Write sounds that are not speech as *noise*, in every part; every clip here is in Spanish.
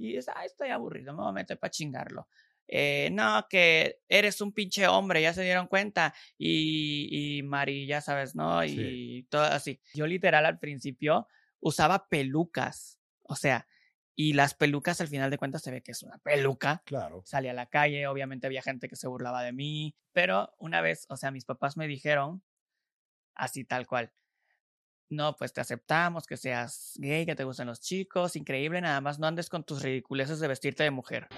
Y dices, ah, estoy aburrido, me voy a meter para chingarlo. Eh, no, que eres un pinche hombre, ya se dieron cuenta. Y, y Mari, ya sabes, ¿no? Y todo así. Yo literal al principio usaba pelucas. O sea, y las pelucas al final de cuentas se ve que es una peluca. Claro. Salí a la calle, obviamente había gente que se burlaba de mí, pero una vez, o sea, mis papás me dijeron, así tal cual, no, pues te aceptamos que seas gay, que te gusten los chicos, increíble, nada más no andes con tus ridiculeces de vestirte de mujer.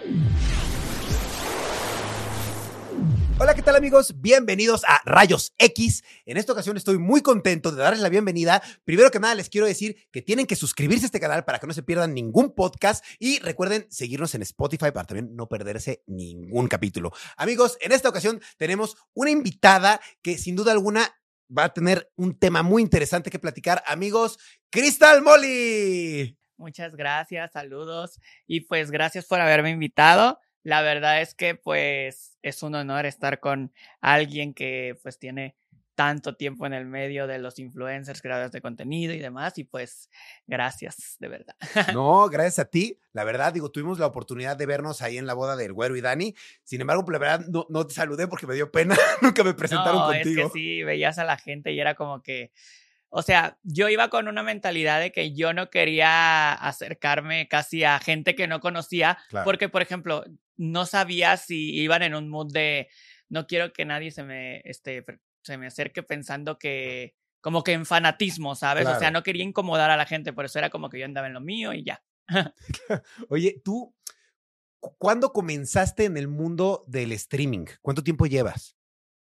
Hola, ¿qué tal amigos? Bienvenidos a Rayos X. En esta ocasión estoy muy contento de darles la bienvenida. Primero que nada les quiero decir que tienen que suscribirse a este canal para que no se pierdan ningún podcast y recuerden seguirnos en Spotify para también no perderse ningún capítulo. Amigos, en esta ocasión tenemos una invitada que sin duda alguna va a tener un tema muy interesante que platicar. Amigos, Crystal Molly. Muchas gracias, saludos y pues gracias por haberme invitado la verdad es que pues es un honor estar con alguien que pues tiene tanto tiempo en el medio de los influencers, creadores de contenido y demás, y pues gracias, de verdad. *laughs* No, gracias a ti. La verdad, digo, tuvimos la oportunidad de vernos ahí en la boda del güero y Dani. Sin embargo, la verdad, no, no te saludé porque me dio pena. *laughs* Nunca me presentaron no, contigo. Es que sí, veías a la gente y era como que, o sea, yo iba con una mentalidad de que yo no quería acercarme casi a gente que no conocía, porque, por ejemplo, no sabía si iban en un mood de no quiero que nadie se me, este, se me acerque pensando que, como que en fanatismo, ¿sabes? O sea, no quería incomodar a la gente, por eso era como que yo andaba en lo mío y ya. *laughs* *laughs* Oye, tú, ¿cuándo comenzaste en el mundo del streaming? ¿Cuánto tiempo llevas?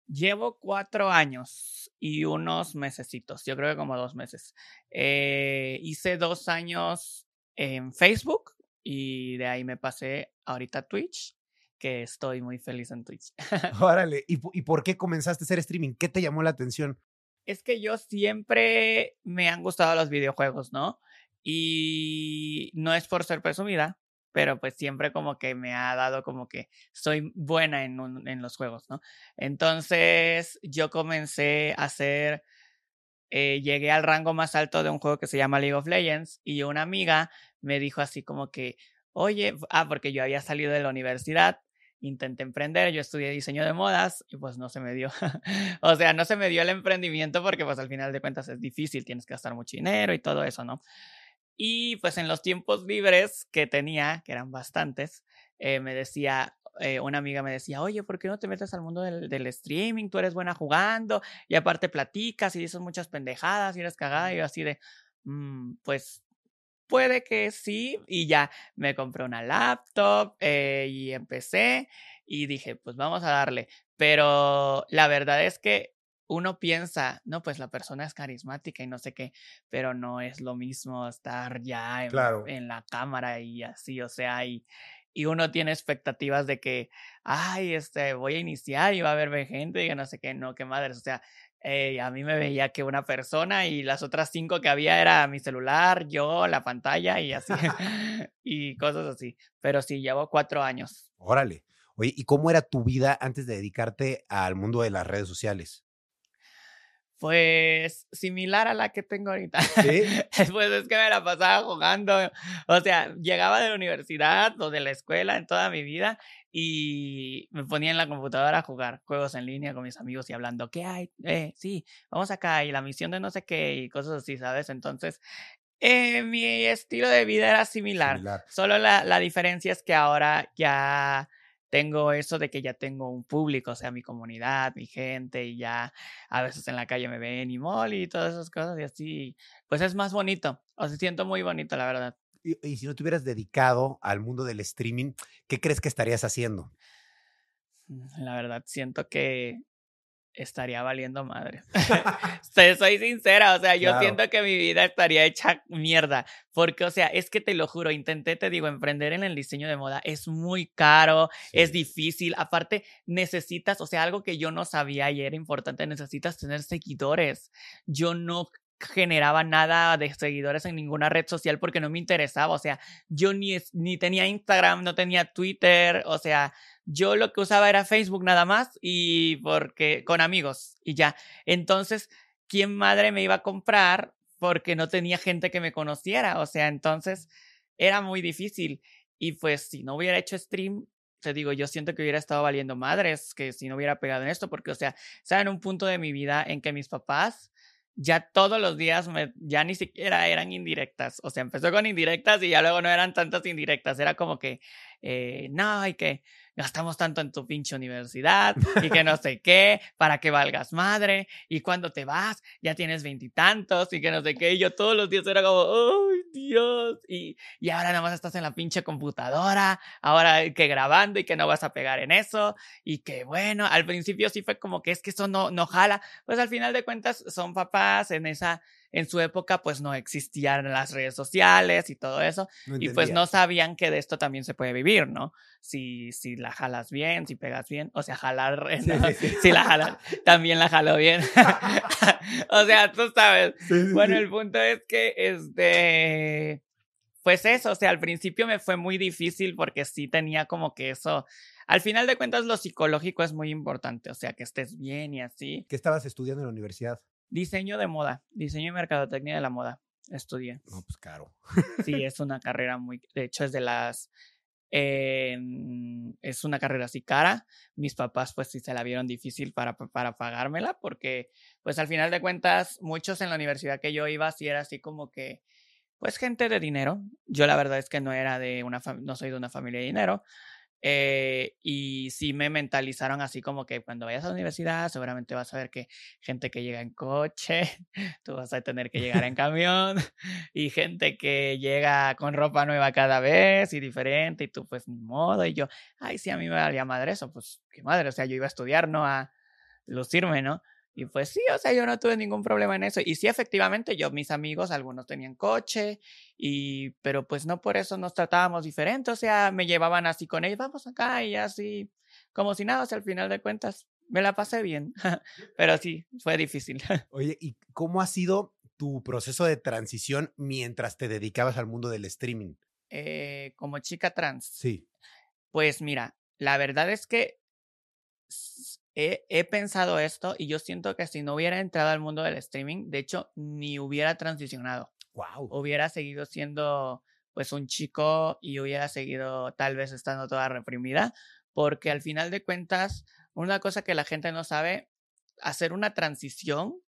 Llevo cuatro años y unos mesecitos, yo creo que como dos meses. Eh, hice dos años en Facebook y de ahí me pasé ahorita a Twitch, que estoy muy feliz en Twitch. *laughs* Órale, ¿Y, ¿y por qué comenzaste a hacer streaming? ¿Qué te llamó la atención? Es que yo siempre me han gustado los videojuegos, ¿no? Y no es por ser presumida, pero pues siempre como que me ha dado como que soy buena en, en los juegos, ¿no? Entonces yo comencé a hacer, eh, llegué al rango más alto de un juego que se llama League of Legends y una amiga me dijo así como que, oye, ah, porque yo había salido de la universidad, intenté emprender, yo estudié diseño de modas y pues no se me dio. *laughs* o sea, no se me dio el emprendimiento porque pues al final de cuentas es difícil, tienes que gastar mucho dinero y todo eso, ¿no? Y pues en los tiempos libres que tenía, que eran bastantes, eh, me decía, eh, una amiga me decía, oye, ¿por qué no te metes al mundo del, streaming? Tú eres buena jugando y aparte platicas y dices muchas pendejadas y eres cagada y yo así de, mmm, pues puede que sí y ya me compré una laptop eh, y empecé y dije, pues vamos a darle. Pero la verdad es que uno piensa, no, pues la persona es carismática y no sé qué, pero no es lo mismo estar ya en, la cámara y así, o sea, y, y uno tiene expectativas de que, ay, este, voy a iniciar y va a haber gente y que no sé qué, no, qué madres, o sea, eh, a mí me veía que una persona y las otras cinco que había era mi celular, yo, la pantalla y así, *laughs* *laughs* y cosas así, pero sí, llevo cuatro años. Órale. Oye, ¿y cómo era tu vida antes de dedicarte al mundo de las redes sociales? Pues similar a la que tengo ahorita. ¿Sí? *laughs* pues es que me la pasaba jugando. O sea, llegaba de la universidad o de la escuela en toda mi vida y me ponía en la computadora a jugar juegos en línea con mis amigos y hablando, ¿qué hay? Eh, sí, vamos acá y la misión de no sé qué y cosas así, ¿sabes? Entonces, eh, mi estilo de vida era similar. similar. Solo la, la diferencia es que ahora ya tengo eso de que ya tengo un público, o sea, mi comunidad, mi gente, y ya a veces en la calle me ven y mol y todas esas cosas, y así, pues es más bonito, o sea, siento muy bonito, la verdad. Y, y, si no te hubieras dedicado al mundo del streaming, ¿qué crees que estarías haciendo? Mm, la verdad, siento que estaría valiendo madre. *laughs* Soy sincera, o sea, yo siento que mi vida estaría hecha mierda, porque, o sea, es que te lo juro, intenté, te digo, emprender en el diseño de moda es muy caro, es difícil, aparte necesitas, o sea, algo que yo no sabía y era importante, necesitas tener seguidores. Yo no generaba nada de seguidores en ninguna red social porque no me interesaba, o sea, yo ni, ni tenía Instagram, no tenía Twitter, o sea, yo lo que usaba era Facebook nada más y porque con amigos y ya. Entonces, ¿quién madre me iba a comprar porque no tenía gente que me conociera? O sea, entonces era muy difícil. Y pues si no hubiera hecho stream, te digo, yo siento que hubiera estado valiendo madres, que si no hubiera pegado en esto, porque, o sea, estaba en un punto de mi vida en que mis papás ya todos los días me, ya ni siquiera eran indirectas. O sea, empezó con indirectas y ya luego no eran tantas indirectas. Era como que, eh, no, hay que gastamos tanto en tu pinche universidad y que no *laughs* sé qué, para que valgas madre, y cuando te vas ya tienes veintitantos y, que no sé qué, y yo todos los días era como, ¡ay, Dios! Y, y ahora nada más estás en la pinche computadora, ahora que grabando y que no vas a pegar en eso, y que bueno, al principio sí fue como que es que eso no, no jala, pues al final de cuentas son papás en esa en su época pues no existían las redes sociales y todo eso. y pues no sabían que de esto también se puede vivir, ¿no? Si, si la jalas bien, si pegas bien, o sea, jalar, si la jalas, *laughs* también la jaló bien. *laughs* o sea, tú sabes. bueno, el punto es que este, pues eso, o sea, al principio me fue muy difícil porque sí tenía como que eso. Al final de cuentas, lo psicológico es muy importante, o sea, que estés bien y así. ¿Qué estabas estudiando en la universidad? Diseño de moda, diseño y mercadotecnia de la moda. Estudié. No, pues caro. Sí, *laughs* es una carrera muy, de hecho es de las, eh, es una carrera así cara. Mis papás pues sí se la vieron difícil para, para pagármela porque pues al final de cuentas muchos en la universidad que yo iba sí era así como que pues gente de dinero. Yo la verdad es que no era de una, no soy de una familia de dinero. Eh, y sí me mentalizaron así como que cuando vayas a la universidad seguramente vas a ver que gente que llega en coche, *laughs* tú vas a tener que llegar en *laughs* camión *laughs* y gente que llega con ropa nueva cada vez y diferente y tú pues ni modo y yo, ay sí, a mí me valía madre eso, pues qué madre, o sea, yo iba a estudiar, no a lucirme, ¿no? Y pues sí, o sea, yo no tuve ningún problema en eso. Y sí, efectivamente, yo, mis amigos, algunos tenían coche, y, pero pues no por eso nos tratábamos diferente. O sea, me llevaban así con ellos, vamos acá y así, como si nada, o sea, al final de cuentas, me la pasé bien. *laughs* pero sí, fue difícil. *laughs* Oye, ¿y cómo ha sido tu proceso de transición mientras te dedicabas al mundo del streaming? Eh, como chica trans. Sí. Pues mira, la verdad es que he, pensado esto y yo siento que si no hubiera entrado al mundo del streaming, de hecho, ni hubiera transicionado. Wow. Hubiera seguido siendo pues un chico y hubiera seguido tal vez estando toda reprimida, porque al final de cuentas, una cosa que la gente no sabe, hacer una transición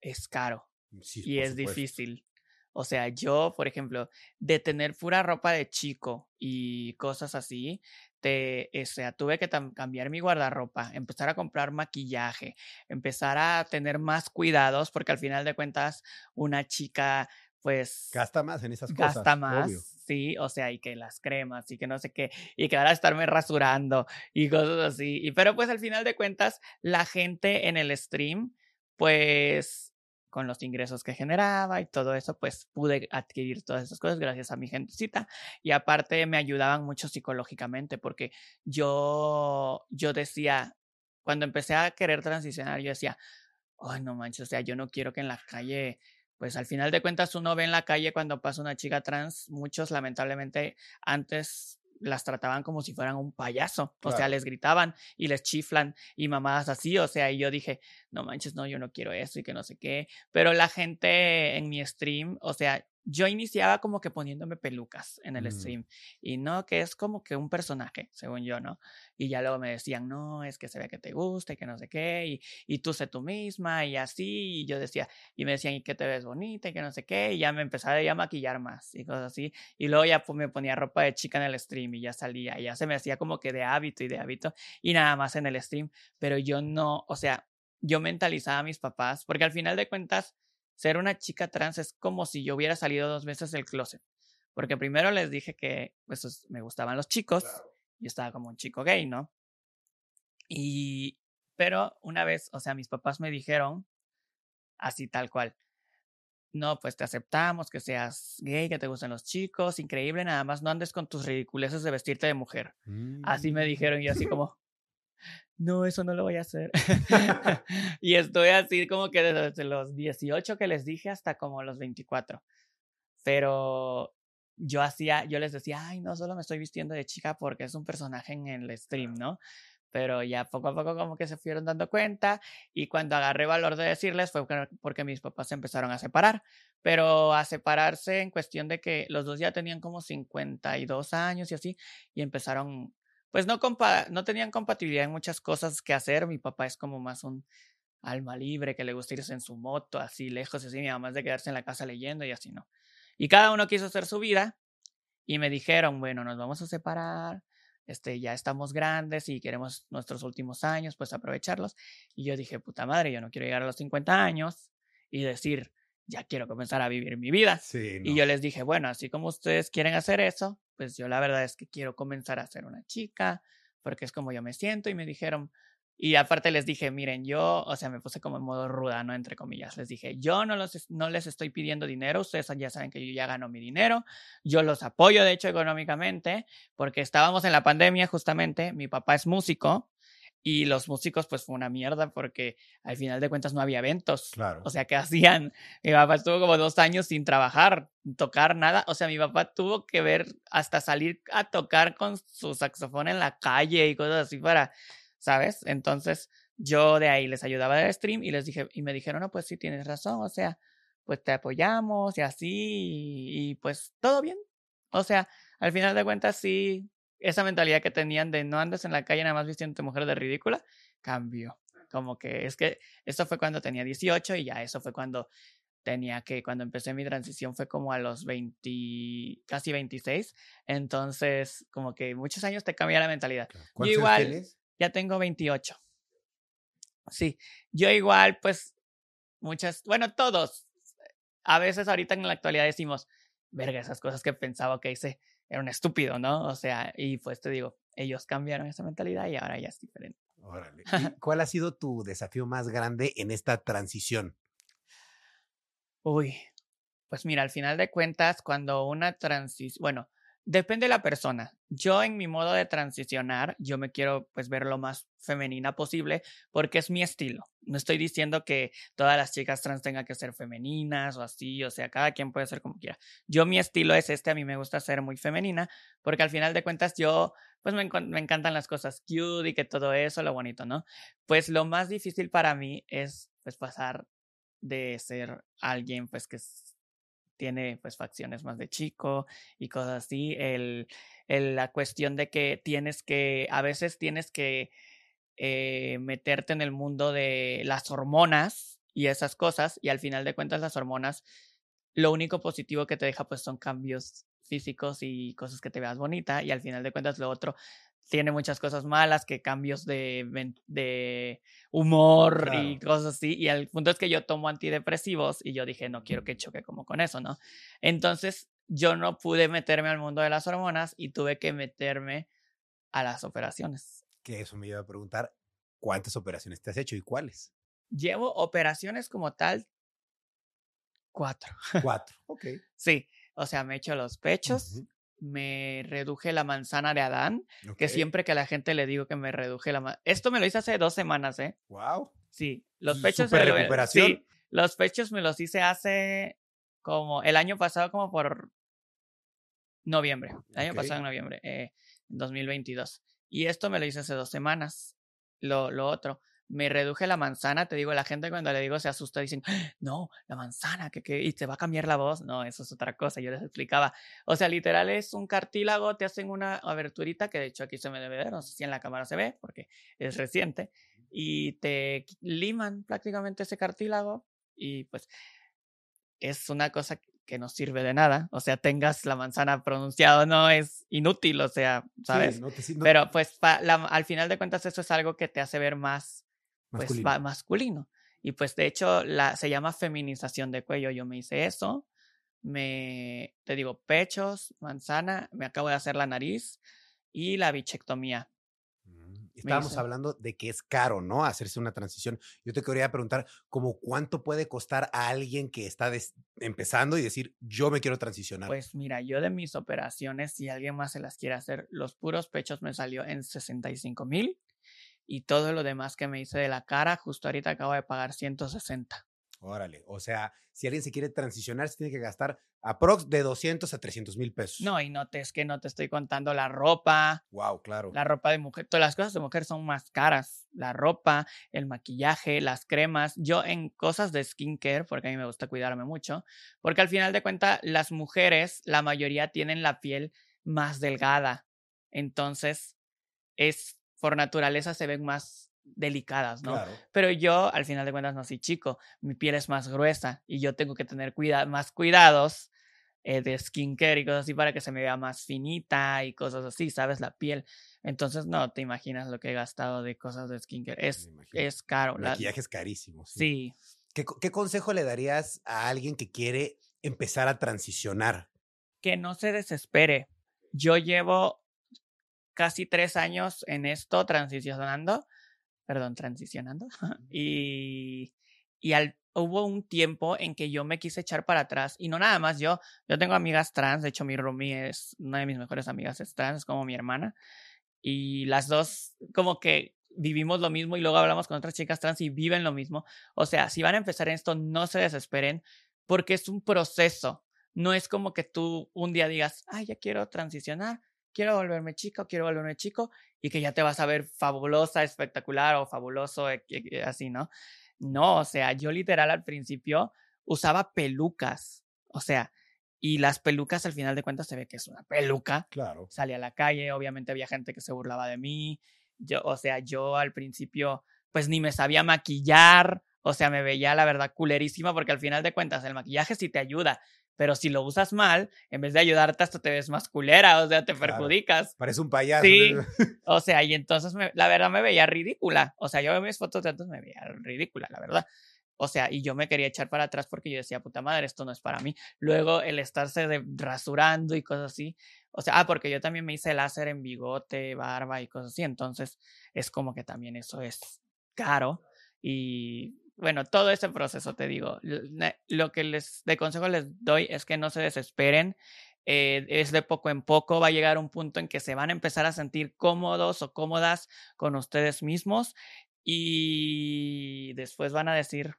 es caro y es difícil. O sea, yo, por ejemplo, de tener pura ropa de chico y cosas así, te, o sea, tuve que cambiar mi guardarropa, empezar a comprar maquillaje, empezar a tener más cuidados, porque al final de cuentas, una chica, pues... Gasta más en esas cosas. Gasta más. Sí, o sea, y que las cremas y que no sé qué, y que ahora estarme rasurando y cosas así. Y pero pues al final de cuentas, la gente en el stream, pues con los ingresos que generaba y todo eso, pues pude adquirir todas esas cosas gracias a mi gentecita. Y aparte me ayudaban mucho psicológicamente porque yo, yo decía, cuando empecé a querer transicionar, yo decía, ay, no manches, o sea, yo no quiero que en la calle pues al final de cuentas uno ve en la calle cuando pasa una chica trans, muchos lamentablemente antes las trataban como si fueran un payaso. O sea, les gritaban y les chiflan y mamadas así. O sea, y yo dije, no manches, no, yo no quiero eso y que no sé qué. Pero la gente en mi stream, o sea, yo iniciaba como que poniéndome pelucas en el mm. stream y no, que es como que un personaje, según yo, ¿no? Y ya luego me decían, no, es que se ve que te gusta y que no sé qué, y, y tú sé tú misma y así, y yo decía, y me decían, y que te ves bonita y que no sé qué, y ya me empezaba a maquillar más y cosas así, y luego ya pues, me ponía ropa de chica en el stream y ya salía, y ya se me hacía como que de hábito y de hábito y nada más en el stream, pero yo no, o sea, yo mentalizaba a mis papás, porque al final de cuentas, ser una chica trans es como si yo hubiera salido dos veces del closet. Porque primero les dije que pues, me gustaban los chicos. Yo estaba como un chico gay, ¿no? Y, pero una vez, o sea, mis papás me dijeron, así tal cual, no, pues te aceptamos que seas gay, que te gusten los chicos, increíble, nada más no andes con tus ridiculeces de vestirte de mujer. Así me mm. dijeron y así como, no, eso no lo voy a hacer. *laughs* *laughs* y estoy así como que desde los 18 que les dije hasta como los 24. Pero yo hacía, yo les decía, ay, no, solo me estoy vistiendo de chica porque es un personaje en el stream, ¿no? pero ya poco a poco como que se fueron dando cuenta y cuando agarré valor de decirles fue porque mis papás se empezaron a separar, pero a separarse en cuestión de que los dos ya tenían como 52 años y así y empezaron, pues no, no tenían compatibilidad en muchas cosas que hacer, mi papá es como más un alma libre que le gusta irse en su moto así lejos así, mi mamá es de quedarse en la casa leyendo y así no. Y cada uno quiso hacer su vida y me dijeron, bueno, nos vamos a separar este, ya estamos grandes y queremos nuestros últimos años, pues aprovecharlos. Y yo dije, puta madre, yo no quiero llegar a los 50 años y decir, ya quiero comenzar a vivir mi vida. Y yo les dije, bueno, así como ustedes quieren hacer eso, pues yo la verdad es que quiero comenzar a ser una chica, porque es como yo me siento. Y me dijeron, y aparte les dije, miren, yo, o sea, me puse como en modo ruda, ¿no? Entre comillas. Les dije, yo no, los, no les estoy pidiendo dinero, ustedes ya saben que yo ya gano mi dinero, yo los apoyo, de hecho, económicamente, porque estábamos en la pandemia justamente, mi papá es músico y los músicos pues fue una mierda porque al final de cuentas no había eventos. Claro. O sea, ¿qué hacían? *laughs* Mi papá estuvo como dos años sin trabajar, tocar nada. O sea, mi papá tuvo que ver hasta salir a tocar con su saxofón en la calle y cosas así para ¿sabes? Entonces yo de ahí les ayudaba de stream y les dije, y me dijeron, no, pues sí, tienes razón, o sea, pues te apoyamos y así, y, pues todo bien. O sea, al final de cuentas sí, esa mentalidad que tenían de no andes en la calle nada más vistiendo mujer de ridícula, cambió. Como que es que eso fue cuando tenía 18 y ya eso fue cuando tenía que, cuando empecé mi transición fue como a los 20, casi 26. Entonces, como que muchos años te cambia la mentalidad. igual, ya tengo 28. Sí, yo igual, pues, muchas, bueno, todos, a veces ahorita en la actualidad decimos, verga, esas cosas que pensaba que hice era un estúpido, ¿no? O sea, y pues te digo, ellos cambiaron esa mentalidad y ahora ya es diferente. Órale. ¿Cuál ha sido tu desafío más grande en esta transición? Uy, pues mira, al final de cuentas, cuando una transición, bueno, Depende de la persona. Yo en mi modo de transicionar, yo me quiero pues ver lo más femenina posible porque es mi estilo. No estoy diciendo que todas las chicas trans tengan que ser femeninas o así, o sea, cada quien puede ser como quiera. Yo mi estilo es este, a mí me gusta ser muy femenina porque al final de cuentas yo pues me, me encantan las cosas cute y que todo eso, lo bonito, ¿no? Pues lo más difícil para mí es pues pasar de ser alguien pues que tiene pues facciones más de chico y cosas así. El, la cuestión de que tienes que, a veces tienes que eh, meterte en el mundo de las hormonas y esas cosas y al final de cuentas las hormonas, lo único positivo que te deja pues son cambios físicos y cosas que te veas bonita y al final de cuentas lo otro tiene muchas cosas malas, que cambios de, de humor y cosas así. Y el punto es que yo tomo antidepresivos y yo dije, no quiero que choque como con eso, ¿no? Entonces yo no pude meterme al mundo de las hormonas y tuve que meterme a las operaciones. Que eso me iba a preguntar, ¿cuántas operaciones te has hecho y cuáles? Llevo operaciones como tal cuatro. Cuatro, ok. *laughs* sí, o sea, me he hecho los pechos, me reduje la manzana de Adán, que siempre que a la gente le digo que me reduje la manzana. Esto me lo hice hace dos semanas, ¿eh? Wow. Sí, los pechos. Recuperación. Sí, los pechos me los hice hace como el año pasado, como por noviembre. El año pasado en noviembre, eh, 2022. Y esto me lo hice hace dos semanas. Lo, lo otro me reduje la manzana, te digo, la gente cuando le digo se asusta, dicen, no, la manzana, que, que, y te va a cambiar la voz. No, eso es otra cosa, yo les explicaba. O sea, literal es un cartílago, te hacen una aberturita, que de hecho aquí se me debe ver, no sé si en la cámara se ve, porque es reciente, y te liman prácticamente ese cartílago, y pues es una cosa que no sirve de nada. O sea, tengas la manzana pronunciado, no es inútil, o sea, ¿sabes? Pero pues al final de cuentas eso es algo que te hace ver más pues masculino. masculino. Y pues de hecho la, se llama feminización de cuello. Yo me hice eso. Me, te digo, pechos, manzana, me acabo de hacer la nariz y la bichectomía. Mm, estábamos hablando de que es caro, ¿no? Hacerse una transición. Yo te quería preguntar, ¿cómo cuánto puede costar a alguien que está empezando y decir, yo me quiero transicionar? Pues mira, yo de mis operaciones, si alguien más se las quiere hacer, los puros pechos me salió en 65 mil y todo lo demás que me hice de la cara, justo ahorita acabo de pagar 160. Órale, o sea, si alguien se quiere transicionar, se tiene que gastar aprox de 200 a 300 mil pesos. No, y no te, es que no te estoy contando la ropa. Wow, claro. La ropa de mujer, todas las cosas de mujer son más caras. La ropa, el maquillaje, las cremas. Yo en cosas de skincare, porque a mí me gusta cuidarme mucho, porque al final de cuentas las mujeres, la mayoría tienen la piel más delgada. Entonces, es por naturaleza se ven más delicadas, ¿no? Claro. Pero yo, al final de cuentas, no soy chico. Mi piel es más gruesa y yo tengo que tener cuida más cuidados eh, de skincare y cosas así para que se me vea más finita y cosas así, ¿sabes? La piel. Entonces, no te imaginas lo que he gastado de cosas de skincare. Es, es caro. El la- maquillaje es carísimo. Sí. sí. ¿Qué, co- qué consejo le darías a alguien que quiere empezar a transicionar? que no se desespere. Yo llevo casi tres años en esto transicionando, perdón, transicionando, *laughs* y, y al, hubo un tiempo en que yo me quise echar para atrás, y no nada más yo, yo tengo amigas trans, de hecho mi roomie es, una de mis mejores amigas es trans, es como mi hermana, y las dos como que vivimos lo mismo y luego hablamos con otras chicas trans y viven lo mismo. O sea, si van a empezar en esto, no se desesperen porque es un proceso. No es como que tú un día digas, ay, ya quiero transicionar, quiero volverme chica o quiero volverme chico y que ya te vas a ver fabulosa, espectacular o fabuloso, eh, así, ¿no? No, o sea, yo literal al principio usaba pelucas, o sea, y las pelucas al final de cuentas se ve que es una peluca, Claro. salí a la calle, obviamente había gente que se burlaba de mí, yo, o sea, yo al principio pues ni me sabía maquillar, o sea, me veía la verdad culerísima porque al final de cuentas el maquillaje sí te ayuda, pero si lo usas mal, en vez de ayudarte hasta te ves más culera, o sea, te Claro. perjudicas. Parece un payaso. Sí. *laughs* O sea, y entonces me- la verdad me veía ridícula. O sea, yo veo mis fotos de antes me veía ridícula, la verdad. O sea, y yo me quería echar para atrás porque yo decía, puta madre, esto no es para mí. Luego el estarse de- rasurando y cosas así. O sea, ah, porque yo también me hice láser en bigote, barba y cosas así. Entonces es como que también eso es caro. Y bueno, todo ese proceso, te digo, lo que les de consejo les doy es que no se desesperen. eh, es de poco en poco, va a llegar un punto en que se van a empezar a sentir cómodos o cómodas con ustedes mismos y después van a decir,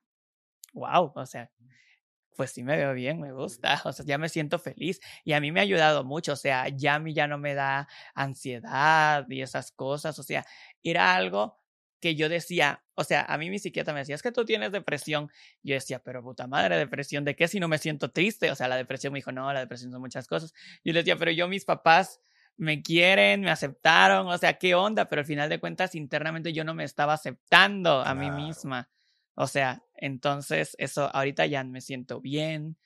wow, o sea, pues sí me veo bien, me gusta, o sea, ya me siento feliz y a mí me ha ayudado mucho, o sea, ya a mí ya no me da ansiedad y esas cosas, o sea, era algo que yo decía, o sea, a mí mi psiquiatra me decía, es que tú tienes depresión. Yo decía, pero puta madre, depresión, ¿de qué si no me siento triste? O sea, la depresión me dijo, no, la depresión son muchas cosas. Yo le decía, pero yo, mis papás me quieren, me aceptaron, o sea, ¿qué onda? Pero al final de cuentas, internamente yo no me estaba aceptando a mí misma. O sea, entonces eso, ahorita ya me siento bien,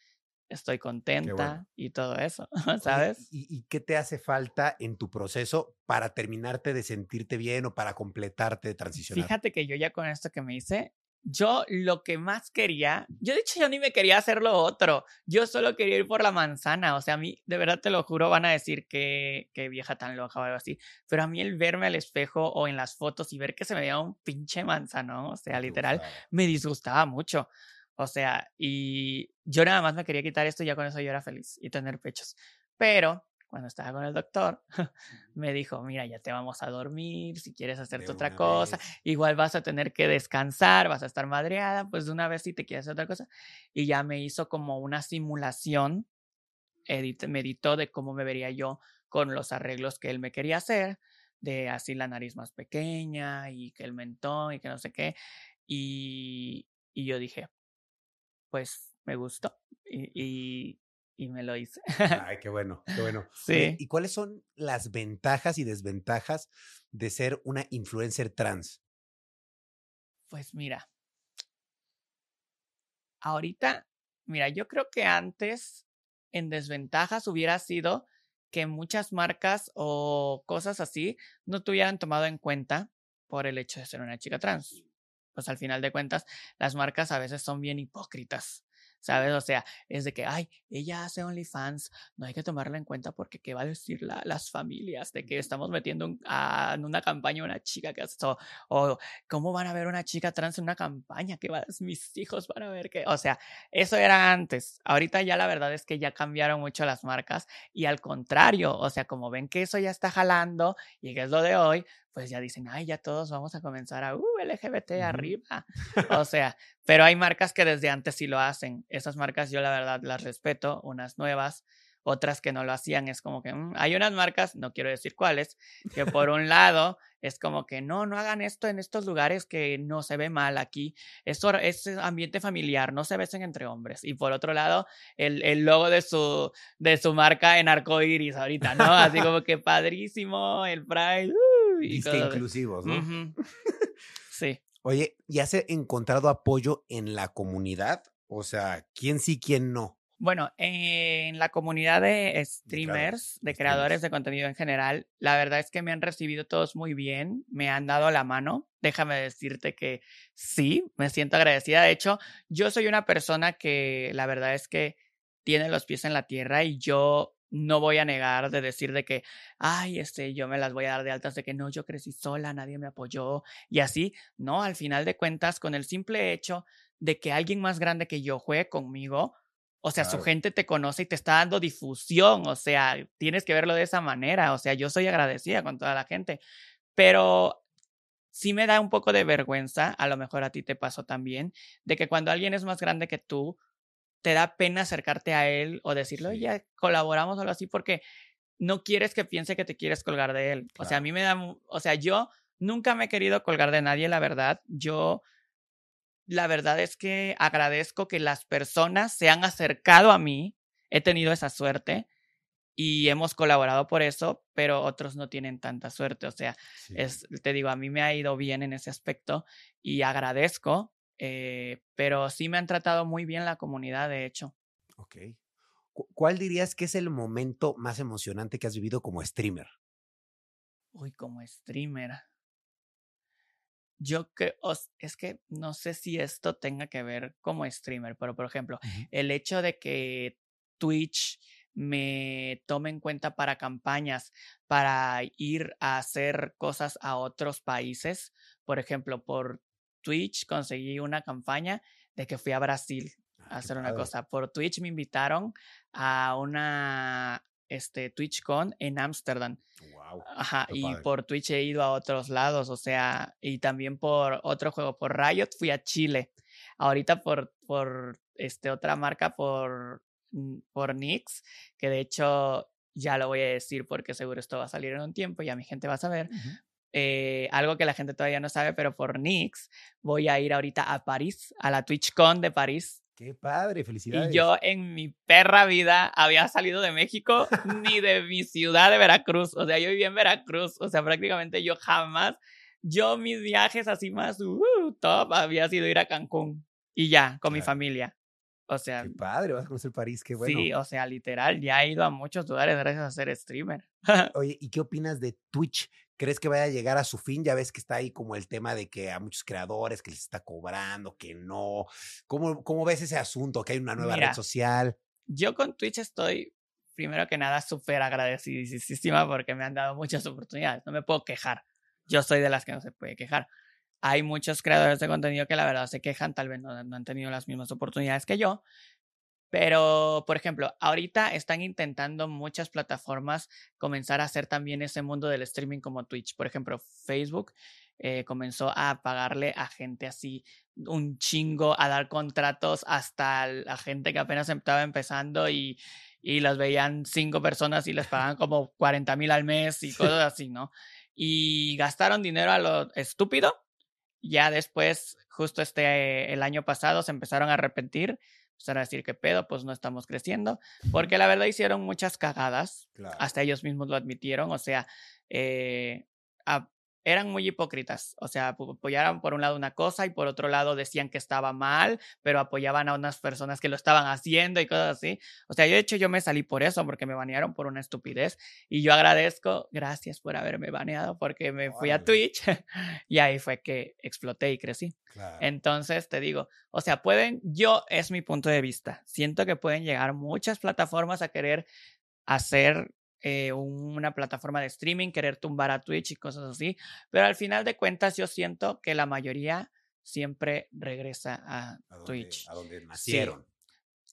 estoy contenta y todo eso, *laughs* ¿sabes? ¿y, y qué te hace falta en tu proceso para terminarte de sentirte bien o para completarte de transicionar? Fíjate que yo ya con esto que me hice, yo lo que más quería, yo de hecho yo ni me quería hacer lo otro, yo solo quería ir por la manzana, o sea, a mí, de verdad te lo juro, van a decir que, que vieja tan loca o algo así, pero a mí el verme al espejo o en las fotos y ver que se me veía un pinche manzano, o sea, ¿Te literal, me disgustaba mucho. O sea, y yo nada más me quería quitar esto y ya con eso yo era feliz y tener pechos. Pero cuando estaba con el doctor, *laughs* me dijo, mira, ya te vamos a dormir, si quieres hacerte De otra cosa, vez. igual vas a tener que descansar, vas a estar madreada, pues de una vez si te quieres hacer otra cosa. Y ya me hizo como una simulación, edit- me editó de cómo me vería yo con los arreglos que él me quería hacer, de así la nariz más pequeña y que el mentón y que no sé qué. Y, y yo dije, pues me gustó y, y, y me lo hice. Ay, qué bueno, qué bueno. *laughs* Sí. ¿Y cuáles son las ventajas y desventajas de ser una influencer trans? Pues mira, ahorita, mira, yo creo que antes en desventajas hubiera sido que muchas marcas o cosas así no te hubieran tomado en cuenta por el hecho de ser una chica trans. Pues al final de cuentas, las marcas a veces son bien hipócritas. ¿Sabes? O sea, es de que, ay, ella hace OnlyFans, no hay que tomarla en cuenta porque qué va a decir la- las familias de que estamos metiendo a- en una campaña una chica que hace eso, o ¿cómo van a ver una chica trans en una campaña? ¿Qué va, mis hijos van a ver que, o sea, eso era antes. Ahorita ya la verdad es que ya cambiaron mucho las marcas y al contrario, o sea, como ven que eso ya está jalando y que es lo de hoy, pues ya dicen, ay, ya todos vamos a comenzar a, uh, LGBT arriba. o sea, pero hay marcas que desde antes sí lo hacen. Esas marcas yo la verdad las respeto, unas nuevas, otras que no lo hacían. Es como que mm, hay unas marcas, no quiero decir cuáles, que por un lado es como que no, no hagan esto en estos lugares que no se ve mal aquí. Esto es ambiente familiar, no se besen entre hombres. Y por otro lado, el, el logo de su, de su marca en arcoiris ahorita, ¿no? Así como que padrísimo, el Pride. Uh, y inclusivos, ¿no? *laughs* sí. Oye, ¿y has encontrado apoyo en la comunidad? O sea, ¿quién sí, quién no? Bueno, en la comunidad de streamers, de creadores de contenido en general, la verdad es que me han recibido todos muy bien, me han dado la mano. Déjame decirte que sí, me siento agradecida. De hecho, yo soy una persona que la verdad es que tiene los pies en la tierra y yo no voy a negar de decir de que, ay, este, yo me las voy a dar de altas de que no, yo crecí sola, nadie me apoyó y así. No, al final de cuentas, con el simple hecho de que alguien más grande que yo juegue conmigo, o sea, su gente te conoce y te está dando difusión. O sea, tienes que verlo de esa manera. O sea, yo soy agradecida con toda la gente. Pero sí me da un poco de vergüenza, a lo mejor a ti te pasó también, de que cuando alguien es más grande que tú, te da pena acercarte a él o decirle, oye, colaboramos o algo así, porque no quieres que piense que te quieres colgar de él. O sea, a mí me da, o sea, yo nunca me he querido colgar de nadie, la verdad. Yo la verdad es que agradezco que las personas se han acercado a mí. He tenido esa suerte y hemos colaborado por eso, pero otros no tienen tanta suerte. O sea, es, te digo, a mí me ha ido bien en ese aspecto y agradezco, eh, pero sí me han tratado muy bien la comunidad, de hecho. Ok. ¿Cuál dirías que es el momento más emocionante que has vivido como streamer? Uy, como streamer yo creo, es que no sé si esto tenga que ver como streamer, pero por ejemplo, el hecho de que Twitch me tome en cuenta para campañas, para ir a hacer cosas a otros países. Por ejemplo, por Twitch conseguí una campaña de que fui a Brasil a ah, hacer una cosa. Por Twitch me invitaron a una este, TwitchCon en Ámsterdam. Wow. Ajá, y por Twitch he ido a otros lados, o sea, y también por otro juego, por Riot fui a Chile. Ahorita por, por este, otra marca, por, por Nix, que de hecho ya lo voy a decir porque seguro esto va a salir en un tiempo, ya mi gente va a saber. Eh, algo que la gente todavía no sabe, pero por Nix voy a ir ahorita a París, a la TwitchCon de París Qué padre, felicidades. Y yo en mi perra vida había salido de México ni de mi ciudad de Veracruz. O sea, yo viví en Veracruz. O sea, prácticamente yo jamás, yo mis viajes así más uh, top había sido ir a Cancún y ya, con mi familia. O sea. Qué padre, vas a conocer París, qué bueno. Sí, o sea, literal, ya he ido a muchos lugares gracias a ser streamer. *laughs* Oye, ¿y qué opinas de Twitch? ¿Crees que vaya a llegar a su fin? Ya ves que está ahí como el tema de que a muchos creadores que les está cobrando, que no. ¿Cómo, cómo ves ese asunto? Que hay una nueva red social. Yo con Twitch estoy, primero que nada, súper agradecidísima porque me han dado muchas oportunidades. No me puedo quejar. Yo soy de las que no se puede quejar. Hay muchos creadores de contenido que la verdad se quejan, tal vez no, no han tenido las mismas oportunidades que yo, pero, por ejemplo, ahorita están intentando muchas plataformas comenzar a hacer también ese mundo del streaming como Twitch. Por ejemplo, Facebook eh, comenzó a pagarle a gente así un chingo, a dar contratos hasta a gente que apenas estaba empezando y, y los veían cinco personas y les *laughs* pagaban como 40 mil al mes y cosas así, ¿no? Y gastaron dinero a lo estúpido. Ya después, justo este, el año pasado, se empezaron a arrepentir empezaron a decir que pedo, pues no estamos creciendo, porque la verdad hicieron muchas cagadas, hasta ellos mismos lo admitieron, o sea, eh, eran muy hipócritas, o sea, apoyaron por un lado una cosa y por otro lado decían que estaba mal, pero apoyaban a unas personas que lo estaban haciendo y cosas así. O sea, yo de hecho yo me salí por eso, porque me banearon por una estupidez y yo agradezco, gracias por haberme baneado, porque me fui a Twitch *laughs* y ahí fue que exploté y crecí. Entonces, te digo, o sea, pueden, yo es mi punto de vista, siento que pueden llegar muchas plataformas a querer hacer eh, una plataforma de streaming, querer tumbar a Twitch y cosas así. Pero al final de cuentas yo siento que la mayoría siempre regresa a, Twitch. A donde nacieron.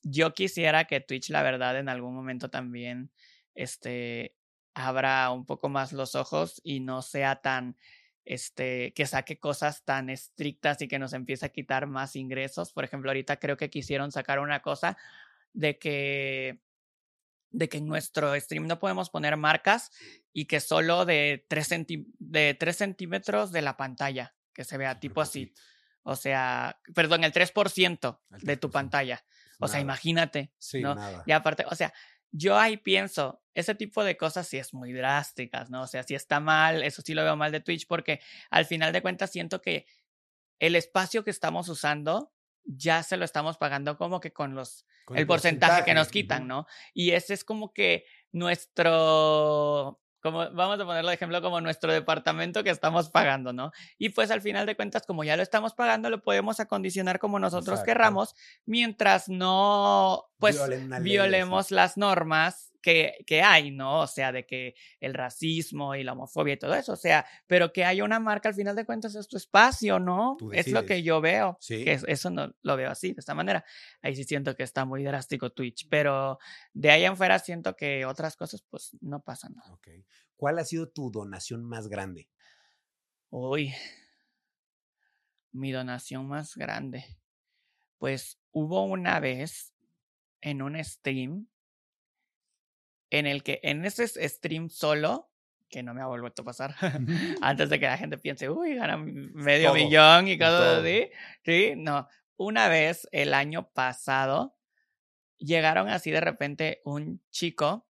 Yo quisiera que Twitch, la verdad, en algún momento también este, abra un poco más los ojos y no sea tan, este, que saque cosas tan estrictas y que nos empiece a quitar más ingresos. Por ejemplo, ahorita creo que quisieron sacar una cosa de que de que en nuestro stream no podemos poner marcas y que solo de 3, de 3 centímetros de la pantalla, que se vea tipo así. O sea, perdón, el 3% de tu pantalla. O sea, imagínate. Sí, ¿no? nada. Y aparte, o sea, yo ahí pienso, ese tipo de cosas sí es muy drásticas, ¿no? O sea, si está mal, eso sí lo veo mal de Twitch, porque al final de cuentas siento que el espacio que estamos usando ya se lo estamos pagando como que con los Con el porcentaje, que nos quitan. ¿no? Y ese es como que nuestro, como vamos a ponerlo de ejemplo, como nuestro departamento que estamos pagando, ¿no? Y pues al final de cuentas, como ya lo estamos pagando, lo podemos acondicionar como nosotros Exacto. querramos, mientras no, pues, violemos las normas que, que hay, ¿no? O sea, de que el racismo y la homofobia y todo eso, o sea, pero que haya una marca al final de cuentas es tu espacio, ¿no? Es lo que yo veo, Sí. que eso no lo veo así, de esta manera. Ahí sí siento que está muy drástico Twitch, pero de ahí en fuera siento que otras cosas pues no pasan. Ok. ¿Cuál ha sido tu donación más grande? Uy, mi donación más grande. Pues hubo una vez en un stream en el que en ese stream solo, que no me ha vuelto a pasar, *laughs* antes de que la gente piense, uy, gana medio Todo, millón y cosas todo. así. Sí, no. Una vez el año pasado llegaron así de repente un chico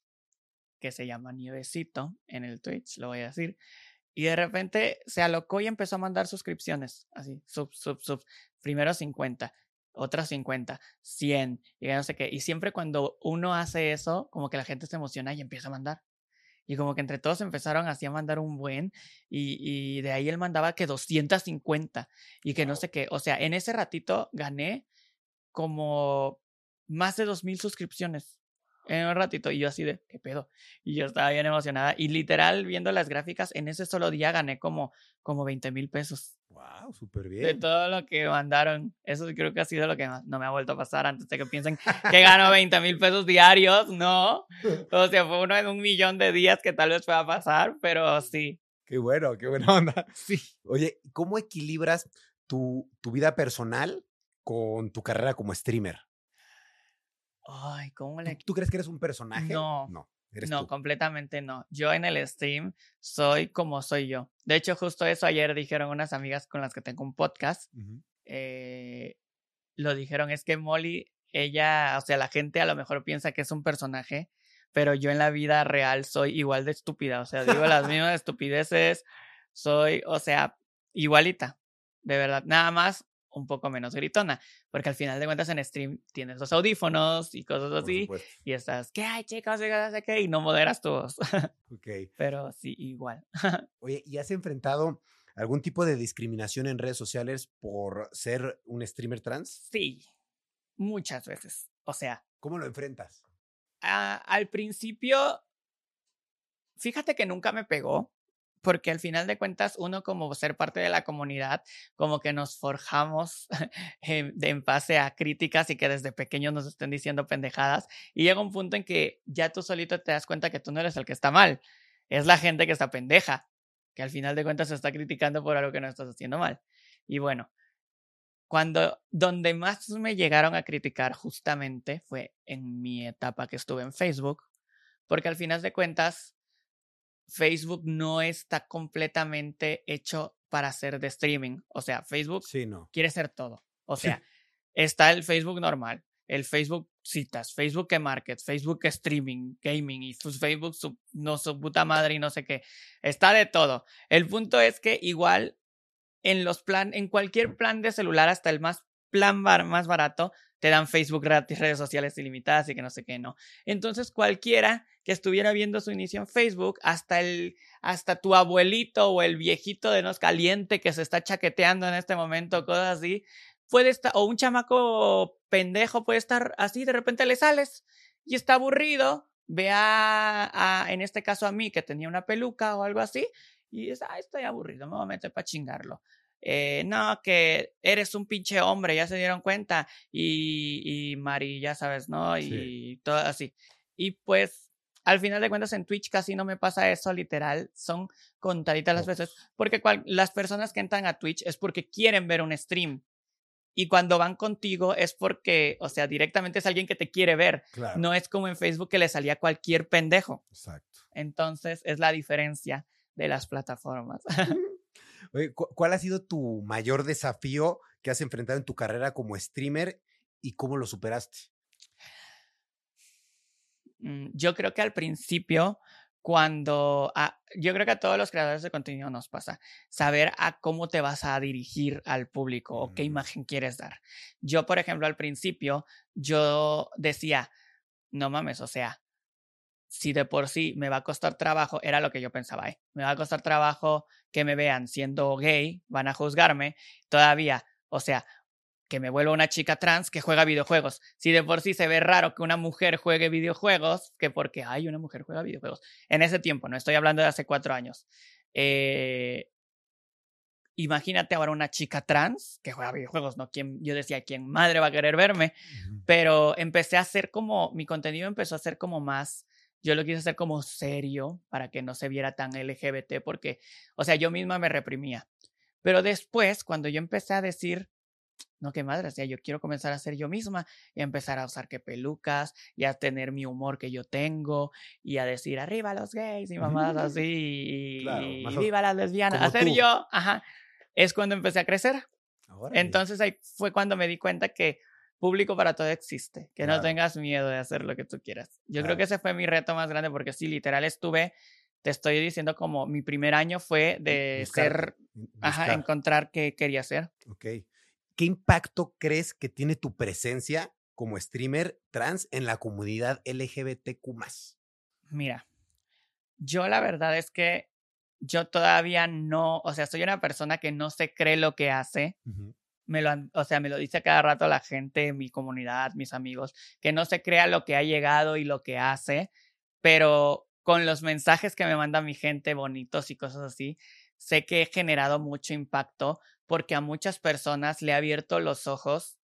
que se llama Nievecito en el Twitch, lo voy a decir. Y de repente se alocó y empezó a mandar suscripciones, así, sub, sub, sub. Primero 50, otras 50, 100, y no sé qué. Y siempre cuando uno hace eso, como que la gente se emociona y empieza a mandar. Y como que entre todos empezaron así a mandar un buen, y, y de ahí él mandaba que 250, y que no sé qué. O sea, en ese ratito gané como más de 2000 suscripciones en un ratito. Y yo así de, ¿qué pedo? Y yo estaba bien emocionada. Y literal, viendo las gráficas, en ese solo día gané como, como 20 mil pesos Wow, súper de bien. todo lo que mandaron. Eso creo que ha sido lo que más no me ha vuelto a pasar antes de que piensen que gano 20 mil pesos diarios. No. *laughs* O sea, fue uno en un millón de días que tal vez pueda pasar, pero sí. Qué bueno, qué buena *laughs* onda. Sí. Oye, ¿cómo equilibras tu, tu vida personal con tu carrera como streamer? Ay, ¿cómo ¿Tú, le tú crees que eres un personaje? No. No, eres No, tú. completamente no. Yo en el stream soy como soy yo. De hecho, justo eso ayer dijeron unas amigas con las que tengo un podcast. Eh, lo dijeron, es que Molly, ella, o sea, la gente a lo mejor piensa que es un personaje, pero yo en la vida real soy igual de estúpida. O sea, digo las *laughs* mismas estupideces. Soy, o sea, igualita. De verdad. Nada más un poco menos gritona. Porque al final de cuentas en stream tienes los audífonos y cosas así. Y estás, ¿qué hay, chicos? Y no sé qué", y no moderas tu voz. *laughs* Ok. Pero sí, igual. *laughs* Oye, ¿y has enfrentado algún tipo de discriminación en redes sociales por ser un streamer trans? Sí, muchas veces. O sea, ¿Cómo lo enfrentas? a- al principio, fíjate que nunca me pegó, porque al final de cuentas, uno como ser parte de la comunidad, como que nos forjamos *laughs* de- en base a críticas y que desde pequeños nos estén diciendo pendejadas. Y llega un punto en que ya tú solito te das cuenta que tú no eres el que está mal, es la gente que está pendeja, que al final de cuentas se está criticando por algo que no estás haciendo mal. Y bueno, cuando donde más me llegaron a criticar justamente fue en mi etapa que estuve en Facebook, porque al final de cuentas Facebook no está completamente hecho para hacer de streaming, o sea, Facebook Sí, no. quiere ser todo. O sea, está el Facebook normal, el Facebook citas, Facebook que market, Facebook que streaming, gaming y sus Facebook su, no su puta madre y no sé qué. Está de todo. El punto es que igual en los plan, en cualquier plan de celular, hasta el más plan bar- más barato, te dan Facebook gratis, redes sociales ilimitadas y que no sé qué, no. Entonces cualquiera que estuviera viendo su inicio en Facebook, hasta el, hasta tu abuelito o el viejito de nos caliente que se está chaqueteando en este momento, cosas así, puede estar, o un chamaco pendejo puede estar así, de repente le sales y está aburrido, ve a, a- en este caso a mí que tenía una peluca o algo así, y es, ah, estoy aburrido, me voy a meter para chingarlo. Eh, no, que eres un pinche hombre, ya se dieron cuenta, y, y Mari, ya sabes, ¿no? Y Sí. todo así. Y pues al final de cuentas en Twitch casi no me pasa eso, literal, son contaditas las veces, porque las personas que entran a Twitch es porque quieren ver un stream. Y cuando van contigo es porque, o sea, directamente es alguien que te quiere ver. No es como en Facebook que le salía cualquier pendejo. Exacto. Entonces es la diferencia de las plataformas. *laughs* *laughs* ¿Cuál ha sido tu mayor desafío que has enfrentado en tu carrera como streamer y cómo lo superaste? Mm, yo creo que al principio, cuando yo creo que a todos los creadores de contenido nos pasa saber a cómo te vas a dirigir al público o qué mm. imagen quieres dar. Yo, por ejemplo, al principio, yo decía, no mames, o sea, si de por sí me va a costar trabajo, era lo que yo pensaba, ¿eh? me va a costar trabajo que me vean siendo gay, van a juzgarme, todavía, o sea, que me vuelva una chica trans que juega videojuegos. Si de por sí se ve raro que una mujer juegue videojuegos, que porque hay una mujer juega videojuegos. En ese tiempo, no estoy hablando de hace cuatro años. Eh, imagínate ahora una chica trans que juega videojuegos, ¿no? ¿Quién, yo decía, ¿quién madre va a querer verme? Pero empecé a hacer como, mi contenido empezó a ser como más yo lo quise hacer como serio para que no se viera tan LGBT porque, o sea, yo misma me reprimía. Pero después, cuando yo empecé a decir, no, qué madre, o sea, yo quiero comenzar a ser yo misma y empezar a usar que pelucas y a tener mi humor que yo tengo y a decir arriba los gays y mamás *laughs* así y, viva las lesbianas, a ser yo, ajá, es cuando empecé a crecer. Entonces ahí fue cuando me di cuenta que público para todo existe, que no tengas miedo de hacer lo que tú quieras. Yo creo que ese fue mi reto más grande porque sí, literal estuve, te estoy diciendo como mi primer año fue de ser, ajá, encontrar qué quería hacer. Ok. ¿Qué impacto crees que tiene tu presencia como streamer trans en la comunidad LGBTQ? Mira, yo la verdad es que yo todavía no, o sea, soy una persona que no se cree lo que hace me lo, o sea, me lo dice cada rato la gente, mi comunidad, mis amigos, que no se crea lo que ha llegado y lo que hace, pero con los mensajes que me manda mi gente bonitos y cosas así, sé que he generado mucho impacto porque a muchas personas le ha abierto los ojos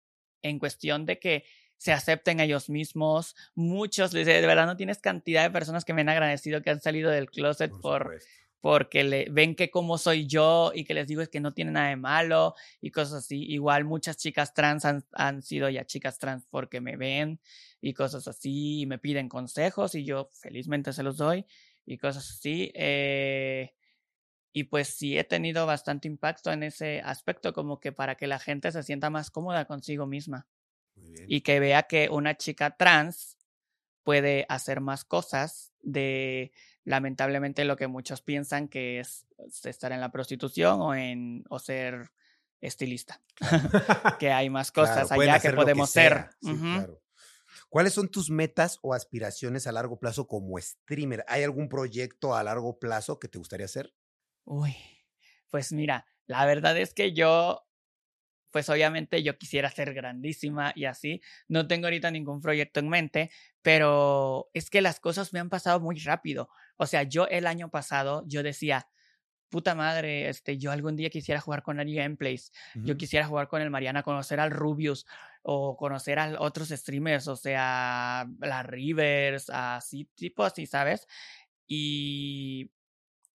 en cuestión de que se acepten a ellos mismos. Muchos, de verdad no tienes cantidad de personas que me han agradecido que han salido del closet por, porque le, ven que como soy yo y que les digo es que no tiene nada de malo y cosas así. Igual muchas chicas trans han, han, sido ya chicas trans porque me ven y cosas así y me piden consejos y yo felizmente se los doy y cosas así. Eh, y pues sí he tenido bastante impacto en ese aspecto como que para que la gente se sienta más cómoda consigo misma y que vea que una chica trans puede hacer más cosas de lamentablemente lo que muchos piensan que es estar en la prostitución o en o ser estilista. *laughs* que hay más cosas allá que podemos ser. ¿Cuáles son tus metas o aspiraciones a largo plazo como streamer? ¿Hay algún proyecto a largo plazo que te gustaría hacer? Uy, pues mira, la verdad es que yo pues obviamente yo quisiera ser grandísima y así. No tengo ahorita ningún proyecto en mente, pero es que las cosas me han pasado muy rápido. O sea, yo el año pasado, yo decía, puta madre, este, yo algún día quisiera jugar con Ari Gameplays, yo quisiera jugar con el Mariana, conocer al Rubius o conocer a otros streamers, o sea, la Rivers, así, tipo así, ¿sabes? Y,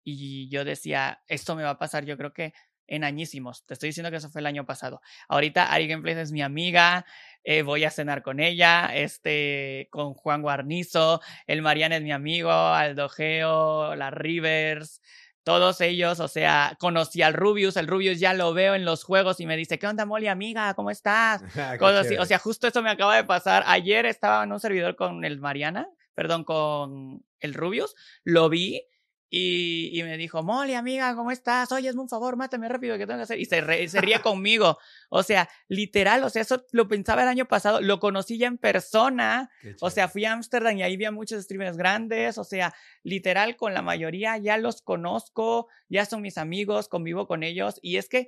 y yo decía, esto me va a pasar, yo creo que en añísimos. Te estoy diciendo que eso fue el año pasado. Ahorita Ari Gameplays es mi amiga, eh, voy a cenar con ella, este, con Juan Guarnizo, el Mariana es mi amigo, Aldo Geo, la Rivers, todos ellos, o sea, conocí al Rubius, el Rubius ya lo veo en los juegos y me dice, ¿qué onda, Molly, amiga? ¿Cómo estás? *laughs* O sea, justo eso me acaba de pasar. Ayer estaba en un servidor con el Mariana, perdón, con el Rubius, lo vi y, y, me dijo, Molly, amiga, ¿cómo estás? Oye, hazme un favor, mátame rápido, ¿qué tengo que hacer? Y se, se ría conmigo. O sea, literal, o sea, eso lo pensaba el año pasado, lo conocí ya en persona. O sea, fui a Ámsterdam y ahí vi a muchos streamers grandes. O sea, literal, con la mayoría ya los conozco, ya son mis amigos, convivo con ellos. Y es que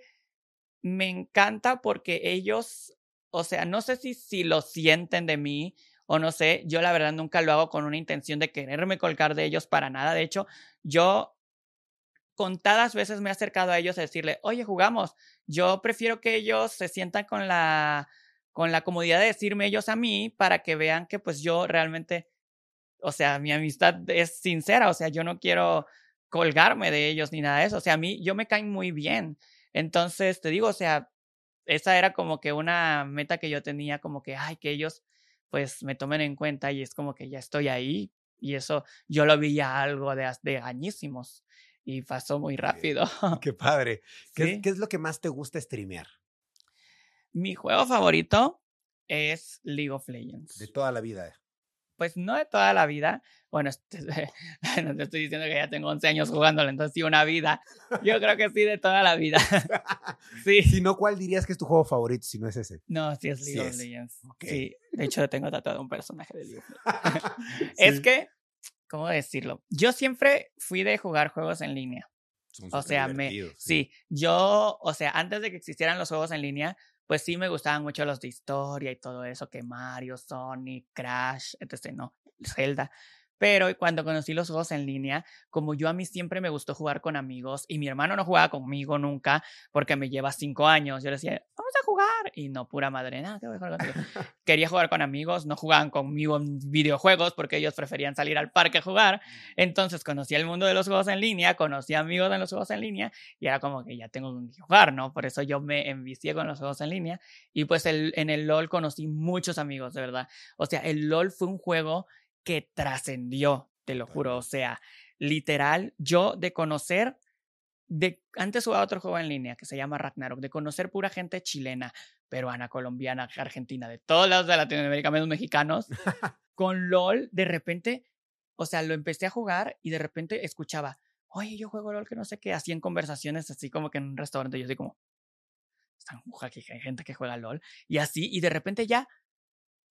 me encanta porque ellos, o sea, no sé si, si lo sienten de mí o no sé, yo la verdad nunca lo hago con una intención de quererme colgar de ellos para nada. De hecho, yo contadas veces me he acercado a ellos a decirle, oye, jugamos. Yo prefiero que ellos se sientan con la, con la comodidad de decirme ellos a mí para que vean que pues yo realmente o sea, mi amistad es sincera, o sea, yo no quiero colgarme de ellos ni nada de eso, o sea, a mí, yo me caen muy bien. Entonces, te digo, o sea, esa era como que una meta que yo tenía, como que, ay, que ellos pues me tomen en cuenta y es como que ya estoy ahí y eso yo lo vi ya algo de, de añísimos y pasó muy rápido. *laughs* *laughs* Qué padre. ¿Qué, ¿Qué, es lo que más te gusta streamear? Mi juego favorito es League of Legends. De toda la vida. Pues no de toda la vida. Bueno, *laughs* no te estoy diciendo que ya tengo 11 años jugándolo, entonces sí, una vida. Yo creo que sí, de toda la vida. *laughs* sí. Si no, ¿cuál dirías que es tu juego favorito si no es ese? No, sí es League of Legends. Sí, de hecho tengo tatuado un personaje de League of Legends. *laughs* Es que, ¿cómo decirlo? Yo siempre fui de jugar juegos en línea. o sea, me, sí, yo, o sea, antes de que existieran los juegos en línea, pues sí me gustaban mucho los de historia y todo eso, que Mario, Sonic, Crash, etc. No, Zelda. Pero cuando conocí los juegos en línea, como yo a mí siempre me gustó jugar con amigos y mi hermano no jugaba conmigo nunca porque me lleva cinco años, yo le decía, vamos a jugar. Y no, pura madre, nada, voy a jugar Quería jugar con amigos, no jugaban conmigo en videojuegos porque ellos preferían salir al parque a jugar. Entonces conocí el mundo de los juegos en línea, conocí amigos en los juegos en línea y era como que ya tengo que jugar, ¿no? Por eso yo me envicié con los juegos en línea y pues el, en el LOL conocí muchos amigos, de verdad. O sea, el LOL fue un juego que trascendió, te lo juro. O sea, literal, yo de conocer, de, antes jugaba otro juego en línea que se llama Ragnarok, de conocer pura gente chilena, peruana, colombiana, argentina, de todos lados de Latinoamérica, menos mexicanos, *laughs* con LOL, de repente, o sea, lo empecé a jugar y de repente escuchaba, oye, yo juego LOL que no sé qué, así en conversaciones, así como que en un restaurante, yo así como, están que hay gente que juega LOL, y así, y de repente ya,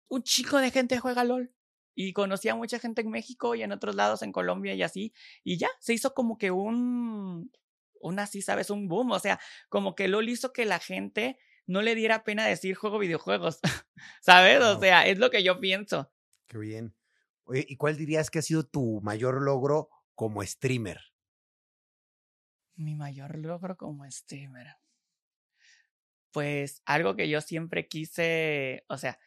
un chico de gente juega LOL. Y conocí a mucha gente en México y en otros lados, en Colombia y así. Y ya, se hizo como que un, un así, ¿sabes? Un boom. O sea, como que LOL hizo que la gente no le diera pena decir juego videojuegos. *laughs* ¿Sabes? O sea, es lo que yo pienso. Qué bien. Oye, ¿y cuál dirías que ha sido tu mayor logro como streamer? Mi mayor logro como streamer. Pues algo que yo siempre quise, o sea,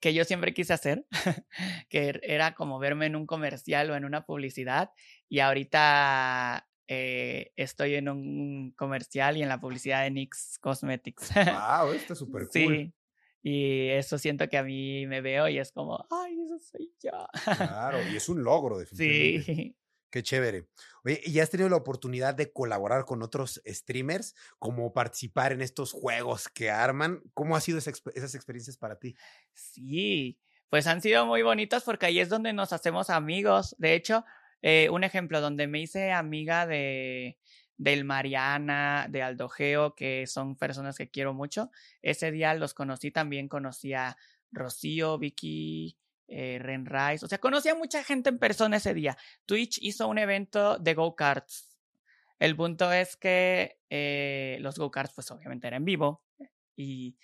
que yo siempre quise hacer, *laughs* que er, era como verme en un comercial o en una publicidad y ahorita eh, estoy en un comercial y en la publicidad de NYX Cosmetics. *laughs* ¡Wow! Esto es súper cool. Sí, y eso siento que a mí me veo y es como, ¡ay, eso soy yo! Claro, y es un logro, *laughs* definitivamente. Sí. Qué chévere. Oye, ¿y has tenido la oportunidad de colaborar con otros streamers, como participar en estos juegos que arman? ¿Cómo han sido esas experiencias para ti? Sí, pues han sido muy bonitas porque ahí es donde nos hacemos amigos. De hecho, eh, un ejemplo donde me hice amiga de del Mariana, de Aldogeo, que son personas que quiero mucho. Ese día los conocí también, conocí a Rocío, Vicky, eh, Ren Rice. O sea, conocí a mucha gente en persona ese día. Twitch hizo un evento de go-karts. El punto es que eh, los go-karts, pues obviamente eran en vivo. Y,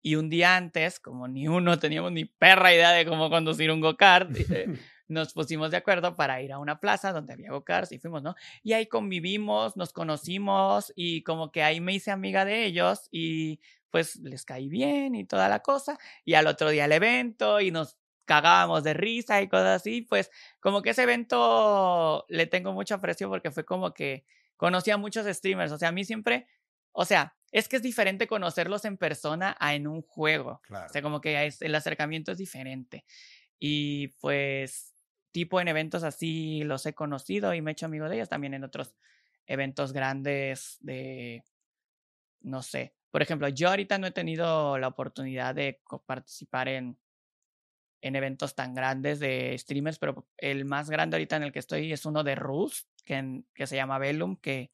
y un día antes, como ni uno teníamos ni perra idea de cómo conducir un go-kart, eh, *laughs* nos pusimos de acuerdo para ir a una plaza donde había go-karts y fuimos, ¿no? Y ahí convivimos, nos conocimos y como que ahí me hice amiga de ellos y pues les caí bien y toda la cosa. Y al otro día el evento y nos cagábamos de risa y cosas así, pues como que ese evento le tengo mucho aprecio porque fue como que conocí a muchos streamers, o sea, a mí siempre, o sea, es que es diferente conocerlos en persona a en un juego, o sea, como que el acercamiento es diferente. Y pues tipo en eventos así los he conocido y me he hecho amigo de ellos, también en otros eventos grandes de, no sé, por ejemplo, yo ahorita no he tenido la oportunidad de participar en en eventos tan grandes de streamers, pero el más grande ahorita en el que estoy es uno de Rus, que, que se llama Velum, que,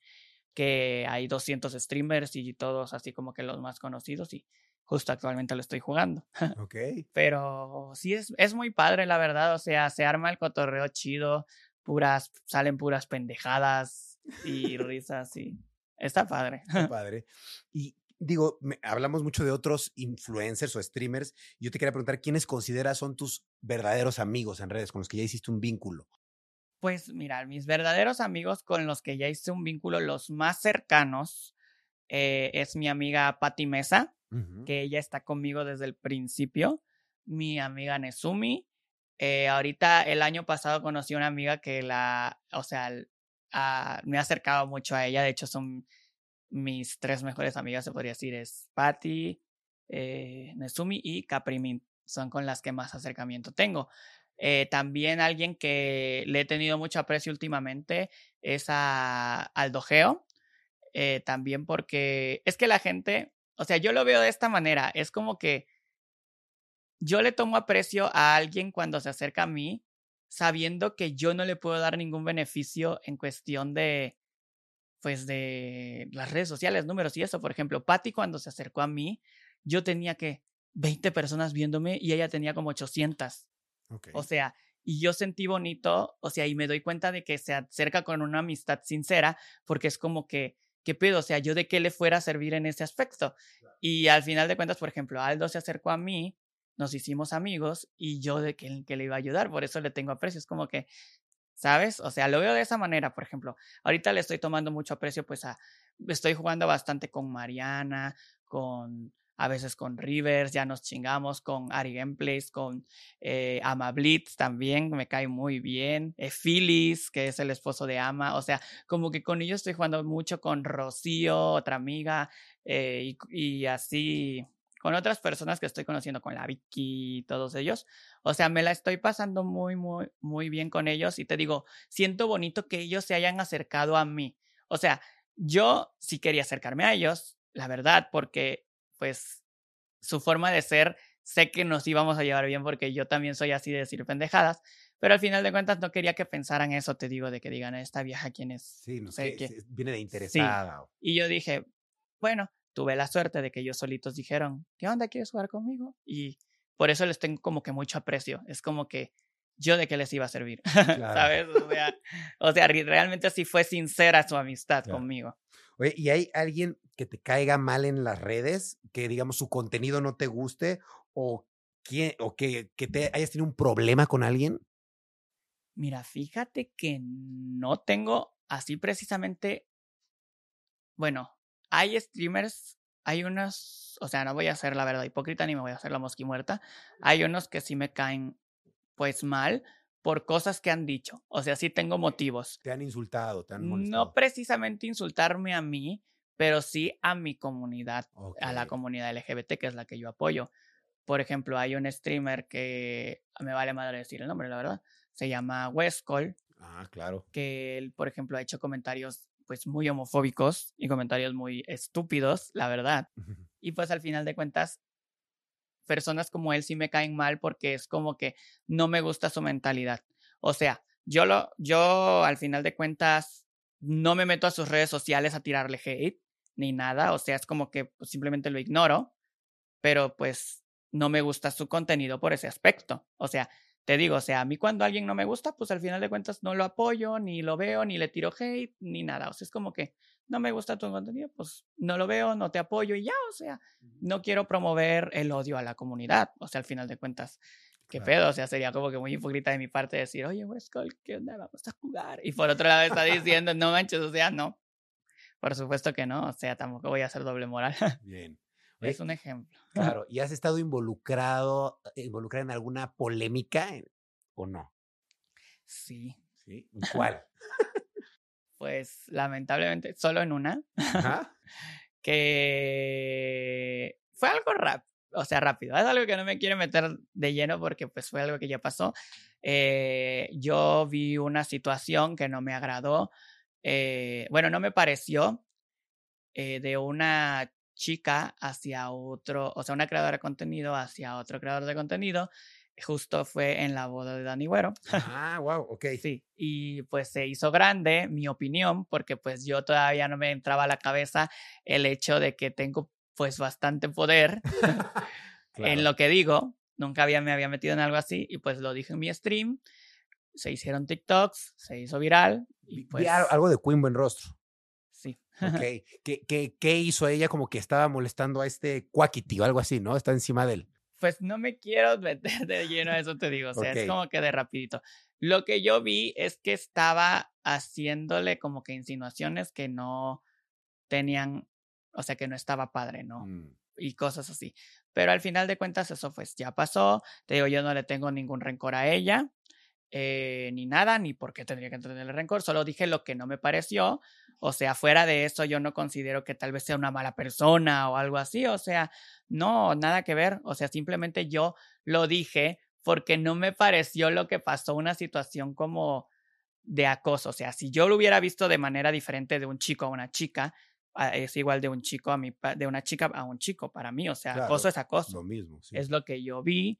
que hay 200 streamers y todos así como que los más conocidos y justo actualmente lo estoy jugando. *laughs* Ok. pero sí es, es muy padre, la verdad, o sea, se arma el cotorreo chido, puras, salen puras pendejadas y *laughs* risas y está padre. Está *laughs* padre. ¿Y digo, hablamos mucho de otros influencers o streamers. Yo te quería preguntar, ¿quiénes consideras son tus verdaderos amigos en redes con los que ya hiciste un vínculo? Pues mira, mis verdaderos amigos con los que ya hice un vínculo, los más cercanos, eh, es mi amiga Patti Mesa, que ella está conmigo desde el principio, mi amiga Nesumi, Eh, ahorita el año pasado conocí a una amiga que la, o sea, ah, me ha acercado mucho a ella. De hecho, son mis tres mejores amigas, se podría decir, es Patty, eh, Nesumi y Caprimin. Son con las que más acercamiento tengo. Eh, también alguien que le he tenido mucho aprecio últimamente es a Aldo Geo. Eh, también porque es que la gente, o sea, yo lo veo de esta manera. Es como que yo le tomo aprecio a alguien cuando se acerca a mí, sabiendo que yo no le puedo dar ningún beneficio en cuestión de, pues, de las redes sociales, números y eso. Por ejemplo, Patty cuando se acercó a mí, yo tenía que 20 personas viéndome y ella tenía como 800. O sea, y yo sentí bonito, o sea, y me doy cuenta de que se acerca con una amistad sincera, porque es como que, ¿qué pedo? O sea, yo de qué le fuera a servir en ese aspecto. Y al final de cuentas, por ejemplo, Aldo se acercó a mí, nos hicimos amigos y yo de que, que le iba a ayudar, por eso le tengo aprecio. Es como que, ¿sabes? O sea, lo veo de esa manera, por ejemplo. Ahorita le estoy tomando mucho aprecio, pues a, estoy jugando bastante con Mariana, con a veces con Rivers, ya nos chingamos con Ari Gameplays, con eh, Ama Blitz también, me cae muy bien, eh, Phyllis, que es el esposo de Ama, o sea, como que con ellos estoy jugando mucho con Rocío, otra amiga, eh, y, así con otras personas que estoy conociendo, con la Vicky, todos ellos. O sea, me la estoy pasando muy, muy, muy bien con ellos y te digo, siento bonito que ellos se hayan acercado a mí. O sea, yo sí quería acercarme a ellos, la verdad, porque pues su forma de ser, sé que nos íbamos a llevar bien porque yo también soy así de decir pendejadas, pero al final de cuentas no quería que pensaran eso, te digo, de que digan, esta vieja quién es. Sí, no sé, viene de interesada. Y yo dije, bueno, tuve la suerte de que ellos solitos dijeron, ¿qué onda? ¿Quieres jugar conmigo? Y por eso les tengo como que mucho aprecio. Es como que yo de qué les iba a servir, *laughs* ¿sabes? O sea, realmente sí fue sincera su amistad conmigo. Oye, ¿y hay alguien que te caiga mal en las redes, que digamos su contenido no te guste o, quién, o que, que te hayas tenido un problema con alguien? Mira, fíjate que no tengo así precisamente, bueno, hay streamers, hay unos, o sea, no voy a ser la verdad hipócrita ni me voy a hacer la mosqui muerta, hay unos que sí me caen pues mal, por cosas que han dicho. O sea, sí tengo motivos. Te han insultado, te han molestado. No precisamente insultarme a mí, pero sí a mi comunidad, a la comunidad LGBT, que es la que yo apoyo. Por ejemplo, hay un streamer que me vale madre decir el nombre, la verdad. Se llama Westcall. Ah, claro. Que él, por ejemplo, ha hecho comentarios pues muy homofóbicos y comentarios muy estúpidos, la verdad. Y pues al final de cuentas, personas como él sí me caen mal porque es como que no me gusta su mentalidad. O sea, yo lo, yo al final de cuentas no me meto a sus redes sociales a tirarle hate ni nada. O sea, es como que pues, simplemente lo ignoro, pero pues no me gusta su contenido por ese aspecto. O sea, te digo, o sea, a mí cuando alguien no me gusta, pues al final de cuentas no lo apoyo, ni lo veo, ni le tiro hate, ni nada. O sea, es como que no me gusta tu contenido, pues no lo veo, no te apoyo y ya, o sea, no quiero promover el odio a la comunidad, o sea, al final de cuentas, qué pedo, o sea, sería como que muy hipócrita de mi parte decir, oye, Westcall, ¿qué onda? Vamos a jugar. Y por otro lado está diciendo, no manches, o sea, no. Por supuesto que no, o sea, tampoco voy a hacer doble moral. Bien. Es un ejemplo. Claro, ¿y has estado involucrado, involucrado en alguna polémica o no? Sí. ¿Sí? *laughs* ¿Cuál? pues lamentablemente solo en una, *laughs* que fue algo rápido, o sea, rápido, es algo que no me quiero meter de lleno porque pues fue algo que ya pasó. Eh, yo vi una situación que no me agradó, eh, bueno, no me pareció, eh, de una chica hacia otro, o sea, una creadora de contenido hacia otro creador de contenido justo fue en la boda de Dani Güero. *laughs* Ah, wow, ok. Sí, y pues se hizo grande mi opinión, porque pues yo todavía no me entraba a la cabeza el hecho de que tengo pues bastante poder *laughs* *laughs* en lo que digo. Nunca había, me había metido en algo así y pues lo dije en mi stream. Se hicieron TikToks, se hizo viral. Y pues... algo de Queen Buen Rostro. Sí. Ok. *laughs* ¿Qué, qué, qué hizo ella? Como que estaba molestando a este Quackity o algo así, ¿no? Está encima de él pues no me quiero meter de lleno a eso, te digo. O sea, es como que de rapidito. Lo que yo vi es que estaba haciéndole como que insinuaciones que no tenían, o sea, que no estaba padre, ¿no? Mm. y cosas así. Pero al final de cuentas eso pues ya pasó. Te digo, yo no le tengo ningún rencor a ella, eh, ni nada, ni por qué tendría que tenerle rencor. Solo dije lo que no me pareció. O sea, fuera de eso yo no considero que tal vez sea una mala persona o algo así. O sea, no, nada que ver. O sea, simplemente yo lo dije porque no me pareció lo que pasó, una situación como de acoso. O sea, si yo lo hubiera visto de manera diferente de un chico a una chica, ah, es igual de un chico a mi, de una chica a un chico para mí. O sea, acoso es acoso. Lo mismo. Es lo que yo vi.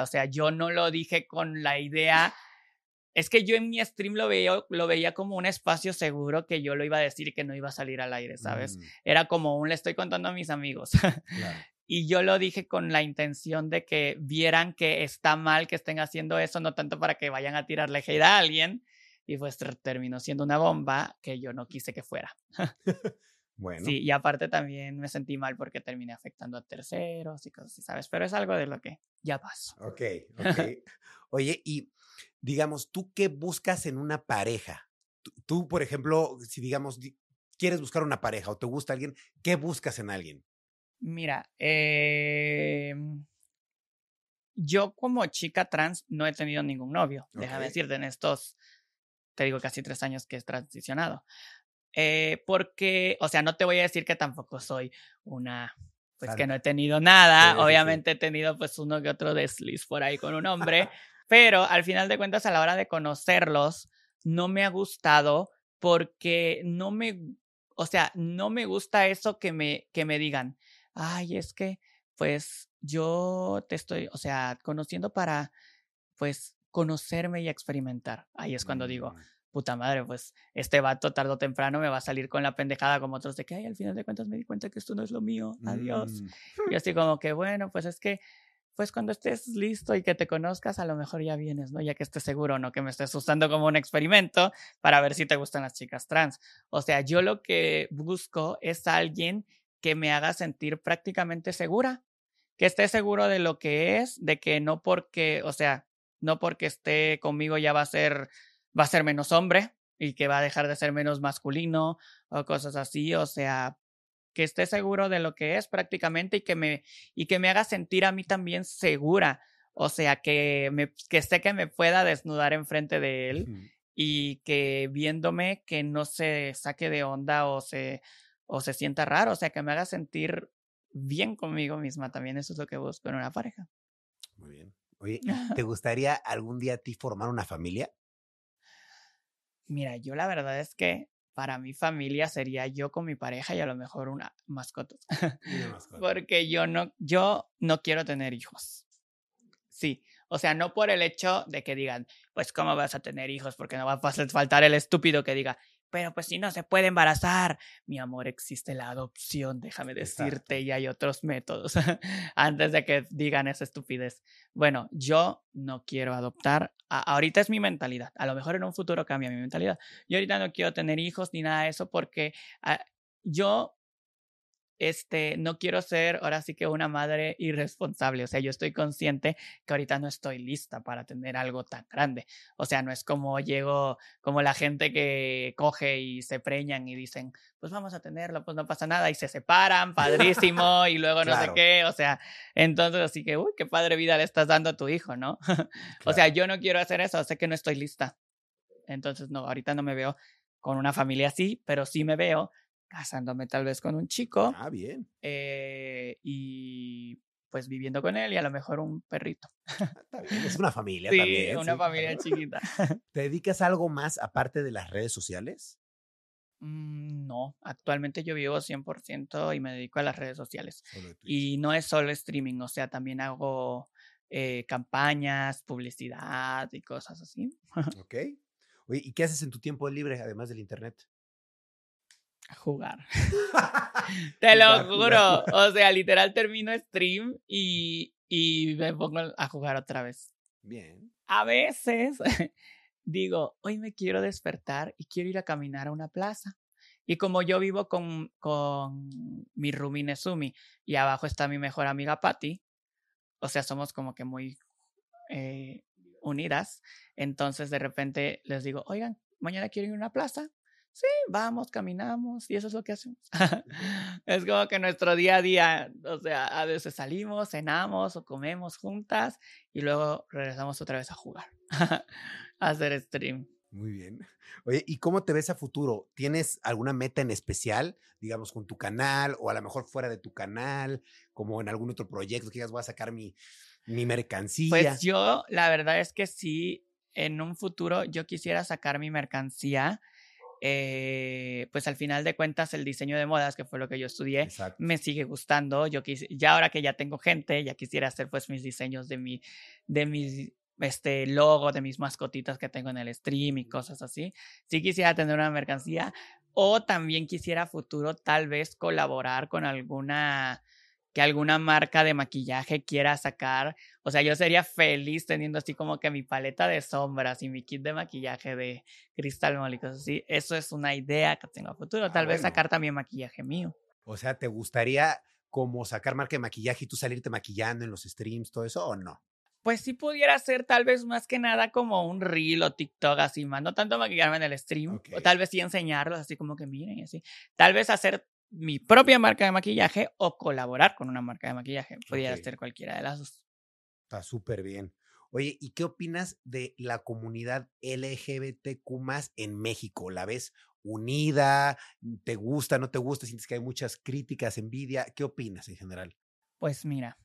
O sea, yo no lo dije con la idea. Es que yo en mi stream lo veía, lo veía como un espacio seguro que yo lo iba a decir y que no iba a salir al aire, ¿sabes? Mm, Era como un le estoy contando a mis amigos. *laughs* claro. Y yo lo dije con la intención de que vieran que está mal que estén haciendo eso, no tanto para que vayan a tirarle hate a alguien. Y pues ter- terminó siendo una bomba que yo no quise que fuera. *laughs* Bueno, Sí, y aparte también me sentí mal porque terminé afectando a terceros y cosas así, ¿sabes? Pero es algo de lo que ya pasó. ok, ok. *laughs* Oye, y digamos, ¿tú qué buscas en una pareja? Tú, tú, por ejemplo, si digamos, di- quieres buscar una pareja o te gusta alguien, ¿qué buscas en alguien? Mira, eh, yo como chica trans no he tenido ningún novio, déjame Ok. decirte, en estos, te digo, casi tres años que he transicionado. Eh, porque, o sea, no te voy a decir que tampoco soy una, pues que no he tenido nada, Sí, sí, sí. obviamente he tenido pues uno que otro desliz por ahí con un hombre, pero al final de cuentas a la hora de conocerlos, no me ha gustado porque no me, o sea, no me gusta eso que me, que me digan, ay, es que, pues yo te estoy, o sea, conociendo para, pues, conocerme y experimentar. Ahí es cuando digo, Mm, puta madre, pues este vato tarde o temprano me va a salir con la pendejada como otros de que, ay, al final de cuentas me di cuenta que esto no es lo mío, adiós. mm, Y así como que, bueno, pues es que, pues cuando estés listo y que te conozcas, a lo mejor ya vienes, ¿no? Ya que estés seguro, no que me estés usando como un experimento para ver si te gustan las chicas trans. O sea, yo lo que busco es alguien que me haga sentir prácticamente segura, que esté seguro de lo que es, de que no porque, o sea, no porque esté conmigo ya va a ser, va a ser menos hombre y que va a dejar de ser menos masculino o cosas así, o sea, que esté seguro de lo que es prácticamente y que me, y que me haga sentir a mí también segura. O sea, que, me, que sé que me pueda desnudar enfrente de él mm. y que viéndome que no se saque de onda o se, o se sienta raro. O sea, que me haga sentir bien conmigo misma también. Eso es lo que busco en una pareja. Muy bien. Oye, ¿te *laughs* gustaría algún día a ti formar una familia? Mira, yo la verdad es que para mi familia sería yo con mi pareja y a lo mejor una mascota. *laughs* Una mascota. Porque yo no, yo no quiero tener hijos. Sí, o sea, no por el hecho de que digan, pues, ¿cómo vas a tener hijos? Porque no va a faltar el estúpido que diga, pero pues si no se puede embarazar. Mi amor, existe la adopción, déjame Exacto. decirte, y hay otros métodos *laughs* antes de que digan esa estupidez. Bueno, yo no quiero adoptar. A- ahorita es mi mentalidad. A lo mejor en un futuro cambia mi mentalidad. Yo ahorita no quiero tener hijos ni nada de eso porque ah, yo este, no quiero ser ahora sí que una madre irresponsable. O sea, yo estoy consciente que ahorita no estoy lista para tener algo tan grande. O sea, no es como llego, como la gente que coge y se preñan y dicen, pues vamos a tenerlo, pues no pasa nada, y se separan, *laughs* padrísimo, y luego no sé qué. O sea, entonces así que, uy, qué padre vida le estás dando a tu hijo, ¿no? *laughs* O sea, yo no quiero hacer eso, sé que no estoy lista. Entonces, no, ahorita no me veo con una familia así, pero sí me veo casándome tal vez con un chico Ah, bien. eh, y pues viviendo con él y a lo mejor un perrito. Ah, Está bien. Es una familia Sí, también. una sí, familia chiquita. *laughs* ¿Te dedicas a algo más aparte de las redes sociales? Mm, No, actualmente yo vivo 100% y me dedico a las redes sociales. Y no es solo streaming, o sea, también hago eh, campañas, publicidad y cosas así. Ok. Oye, ¿y qué haces en tu tiempo libre además del internet? Jugar. *laughs* Te lo Jugar, juro. jugar. O sea, literal termino stream y, y me pongo a jugar otra vez. Bien. A veces *laughs* digo, hoy me quiero despertar y quiero ir a caminar a una plaza. Y como yo vivo con, con mi roomie Nezumi y abajo está mi mejor amiga Patty, o sea, somos como que muy eh, unidas, entonces de repente les digo, oigan, mañana quiero ir a una plaza, Sí, vamos, caminamos y eso es lo que hacemos. *laughs* es como que nuestro día a día, o sea, a veces salimos, cenamos o comemos juntas y luego regresamos otra vez a jugar, *laughs* a hacer stream. Muy bien. Oye, ¿y cómo te ves a futuro? ¿Tienes alguna meta en especial, digamos, con tu canal o a lo mejor fuera de tu canal, como en algún otro proyecto que digas, voy a sacar mi, mi mercancía? Pues yo, la verdad es que sí, en un futuro yo quisiera sacar mi mercancía. Eh, pues al final de cuentas el diseño de modas, que fue lo que yo estudié, me sigue gustando. Yo ya ahora que ya tengo gente, ya quisiera hacer pues mis diseños de mi, de mis este logo de mis mascotitas que tengo en el stream y cosas así. Sí quisiera tener una mercancía o también quisiera futuro tal vez colaborar con alguna que alguna marca de maquillaje quiera sacar. O sea, yo sería feliz teniendo así como que mi paleta de sombras y mi kit de maquillaje de cristal y cosas así. Eso es una idea que tengo a futuro. Ah, tal vez sacar también maquillaje mío. O sea, ¿te gustaría como sacar marca de maquillaje y tú salirte maquillando en los streams, todo eso o no? pues sí pudiera ser tal vez más que nada como un reel o TikTok así más, no tanto maquillarme en el stream, o tal vez sí enseñarlos así como que miren así. Tal vez hacer mi propia marca de maquillaje o colaborar con una marca de maquillaje, pudiera ser cualquiera de las dos. Está súper bien. Oye, ¿y qué opinas de la comunidad LGBTQ en México? ¿La ves unida? ¿Te gusta, no te gusta? ¿Sientes que hay muchas críticas, envidia? ¿Qué opinas en general? Pues mira,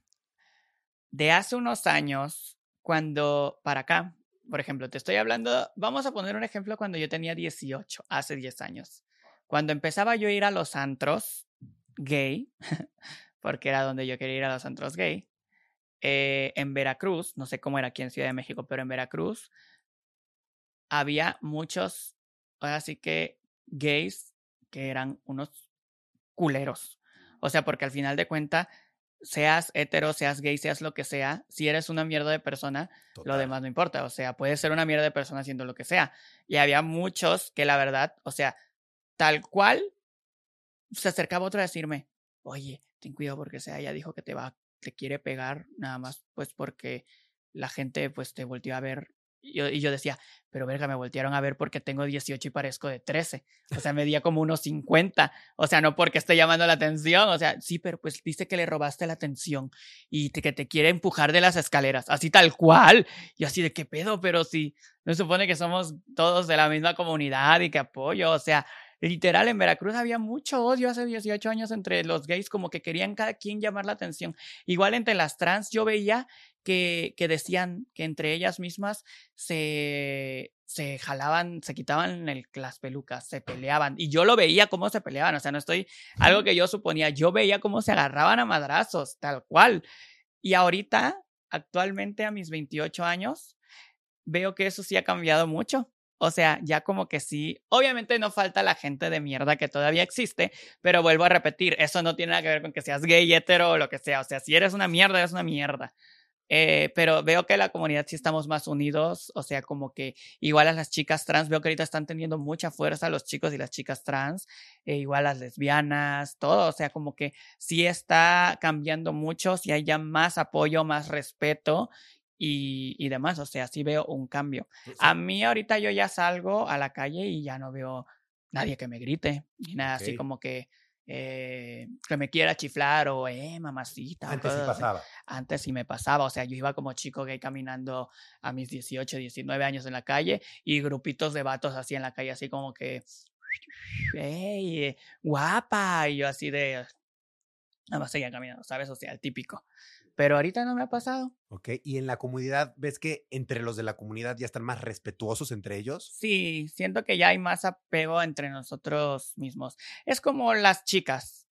de hace unos años, cuando para acá, por ejemplo, te estoy hablando, vamos a poner un ejemplo cuando yo tenía 18, hace 10 años. Cuando empezaba yo a ir a los antros gay, *laughs* porque era donde yo quería ir a los antros gay, eh, en Veracruz, no sé cómo era aquí en Ciudad de México, pero en Veracruz había muchos, ahora sí que gays que eran unos culeros. O sea, porque al final de cuentas seas hetero, seas gay, seas lo que sea, si eres una mierda de persona, lo demás no importa. O sea, puedes ser una mierda de persona haciendo lo que sea. Y había muchos que la verdad, o sea, tal cual, se acercaba otro a decirme, oye, ten cuidado porque sea, ella dijo que te va, te quiere pegar, nada más, pues porque la gente pues te volteó a ver y yo, y yo, decía, pero verga, me voltearon a ver porque tengo 18 y parezco de 13. O sea, medía como unos 50. O sea, no porque esté llamando la atención. O sea, sí, pero pues dice que le robaste la atención y que te quiere empujar de las escaleras. Así tal cual. Y así de qué pedo, pero sí, no supone que somos todos de la misma comunidad y que apoyo. O sea, literal, en Veracruz había mucho odio hace 18 años entre los gays, como que querían cada quien llamar la atención. Igual entre las trans, yo veía que, que decían que entre ellas mismas se, se jalaban, se quitaban el, las pelucas, se peleaban. Y yo lo veía cómo se peleaban, o sea, no estoy, algo que yo suponía, yo veía cómo se agarraban a madrazos, tal cual. Y ahorita, actualmente a mis 28 años, veo que eso sí ha cambiado mucho. O sea, ya como que sí, obviamente no falta la gente de mierda que todavía existe, pero vuelvo a repetir, eso no tiene nada que ver con que seas gay, hetero o lo que sea. O sea, si eres una mierda, eres una mierda. Eh, pero veo que la comunidad sí estamos más unidos, o sea, como que igual a las chicas trans, veo que ahorita están teniendo mucha fuerza los chicos y las chicas trans, e igual las lesbianas, todo, o sea, como que sí está cambiando mucho, si hay ya más apoyo, más respeto y, y demás. O sea, sí veo un cambio. Pues a mí ahorita yo ya salgo a la calle y ya no veo nadie que me grite, ni nada así como que, eh, que me quiera chiflar o, eh, mamacita. Antes sí pasaba. Antes sí me pasaba. O sea, yo iba como chico gay caminando a mis 18, 19 años en la calle y grupitos de vatos así en la calle, así como que, hey, guapa. Y yo así de, nada más seguía caminando, ¿sabes? O sea, el típico. Pero ahorita no me ha pasado. Ok, y en la comunidad, ¿ves que entre los de la comunidad ya están más respetuosos entre ellos? Sí, siento que ya hay más apego entre nosotros mismos. Es como las chicas.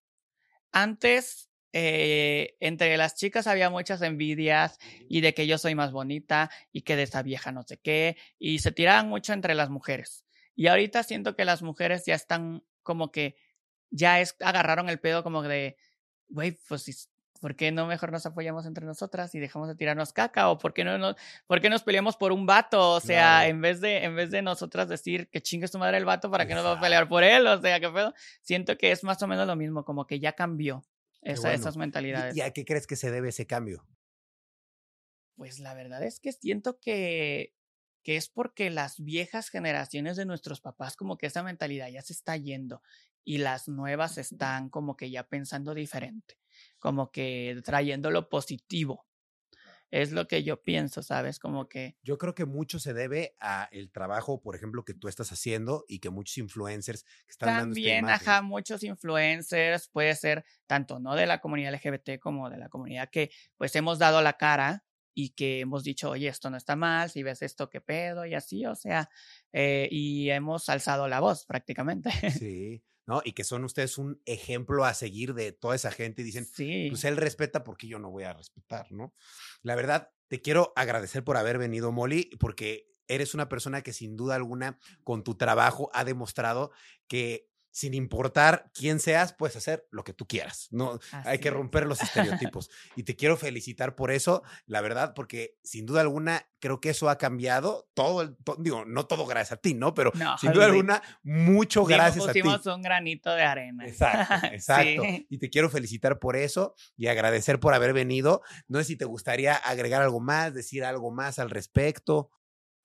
Antes, eh, entre las chicas había muchas envidias y de que yo soy más bonita y que de esa vieja no sé qué, y se tiraban mucho entre las mujeres. Y ahorita siento que las mujeres ya están como que ya es, agarraron el pedo como de, güey, pues si ¿Por qué no mejor nos apoyamos entre nosotras y dejamos de tirarnos caca? ¿O por qué no nos, por qué nos peleamos por un vato? O sea, en, vez de, en vez de nosotras decir que chingue tu madre el vato, ¿para qué nos vamos a pelear por él? O sea, ¿qué pedo? Siento que es más o menos lo mismo, como que ya cambió esa, esas mentalidades. ¿Y a qué crees que se debe ese cambio? Pues la verdad es que siento que, que es porque las viejas generaciones de nuestros papás como que esa mentalidad ya se está yendo y las nuevas están como que ya pensando diferente, como que trayendo lo positivo. Es lo que yo pienso, ¿sabes? Como que... Yo creo que mucho se debe a el trabajo, por ejemplo, que tú estás haciendo y que muchos influencers que están dando También, ajá, muchos influencers, puede ser tanto no de la comunidad LGBT como de la comunidad que pues hemos dado la cara y que hemos dicho, oye, esto no está mal, si ves esto, qué pedo, y así, o sea, eh, y hemos alzado la voz prácticamente. Sí. ¿No? Y que son ustedes un ejemplo a seguir de toda esa gente y dicen, sí. pues él respeta porque yo no voy a respetar, ¿no? La verdad, te quiero agradecer por haber venido, Molly, porque eres una persona que sin duda alguna con tu trabajo ha demostrado que sin importar quién seas, puedes hacer lo que tú quieras. No hay que romper los estereotipos. y te quiero felicitar por eso, la verdad, porque sin duda alguna creo que eso ha cambiado todo el, digo, no todo gracias a ti, ¿no? Pero sin duda alguna, mucho gracias a ti. Pusimos un granito de arena. Exacto, *laughs* exacto. Y te quiero felicitar por eso y agradecer por haber venido. No sé si te gustaría agregar algo más, decir algo más al respecto.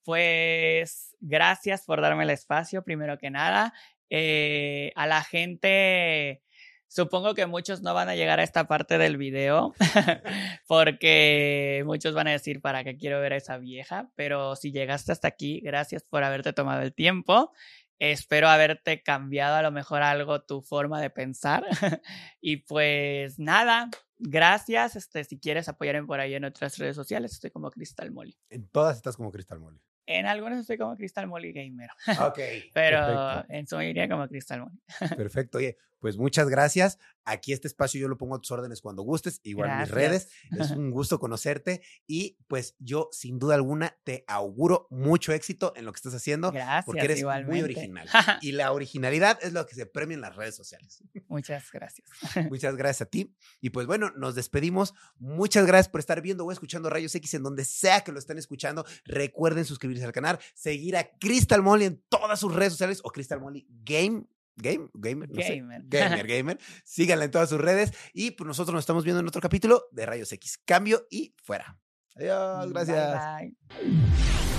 Pues gracias por darme el espacio, primero que nada. Eh, a la gente, supongo que muchos no van a llegar a esta parte del video *laughs* porque muchos van a decir, ¿para qué quiero ver a esa vieja? Pero si llegaste hasta aquí, gracias por haberte tomado el tiempo. Espero haberte cambiado a lo mejor algo tu forma de pensar. *laughs* y pues nada, gracias. Este, si quieres apoyarme por ahí en otras redes sociales, estoy como Cristal Molly. En todas estás como Cristal Molly. En algunos estoy como Crystal Molly Gamer. Ok. *laughs* Pero en su mayoría como Crystal Molly. Perfecto. Oye, pues muchas gracias. Aquí este espacio yo lo pongo a tus órdenes cuando gustes, igual en mis redes. Es un gusto conocerte y pues yo sin duda alguna te auguro mucho éxito en lo que estás haciendo. Gracias. Porque eres muy original. *laughs* y la originalidad es lo que se premia en las redes sociales. Muchas gracias. *laughs* *laughs* Muchas gracias a ti. Y pues bueno, nos despedimos. Muchas gracias por estar viendo o escuchando Rayos X en donde sea que lo estén escuchando. Recuerden suscribirse al canal, seguir a Crystal Molly en todas sus redes sociales o Crystal Molly Game Game, gamer, gamer. gamer, *laughs* gamer. Síganla en todas sus redes y pues nosotros nos estamos viendo en otro capítulo de Rayos X. Cambio y fuera. Adiós, gracias. bye.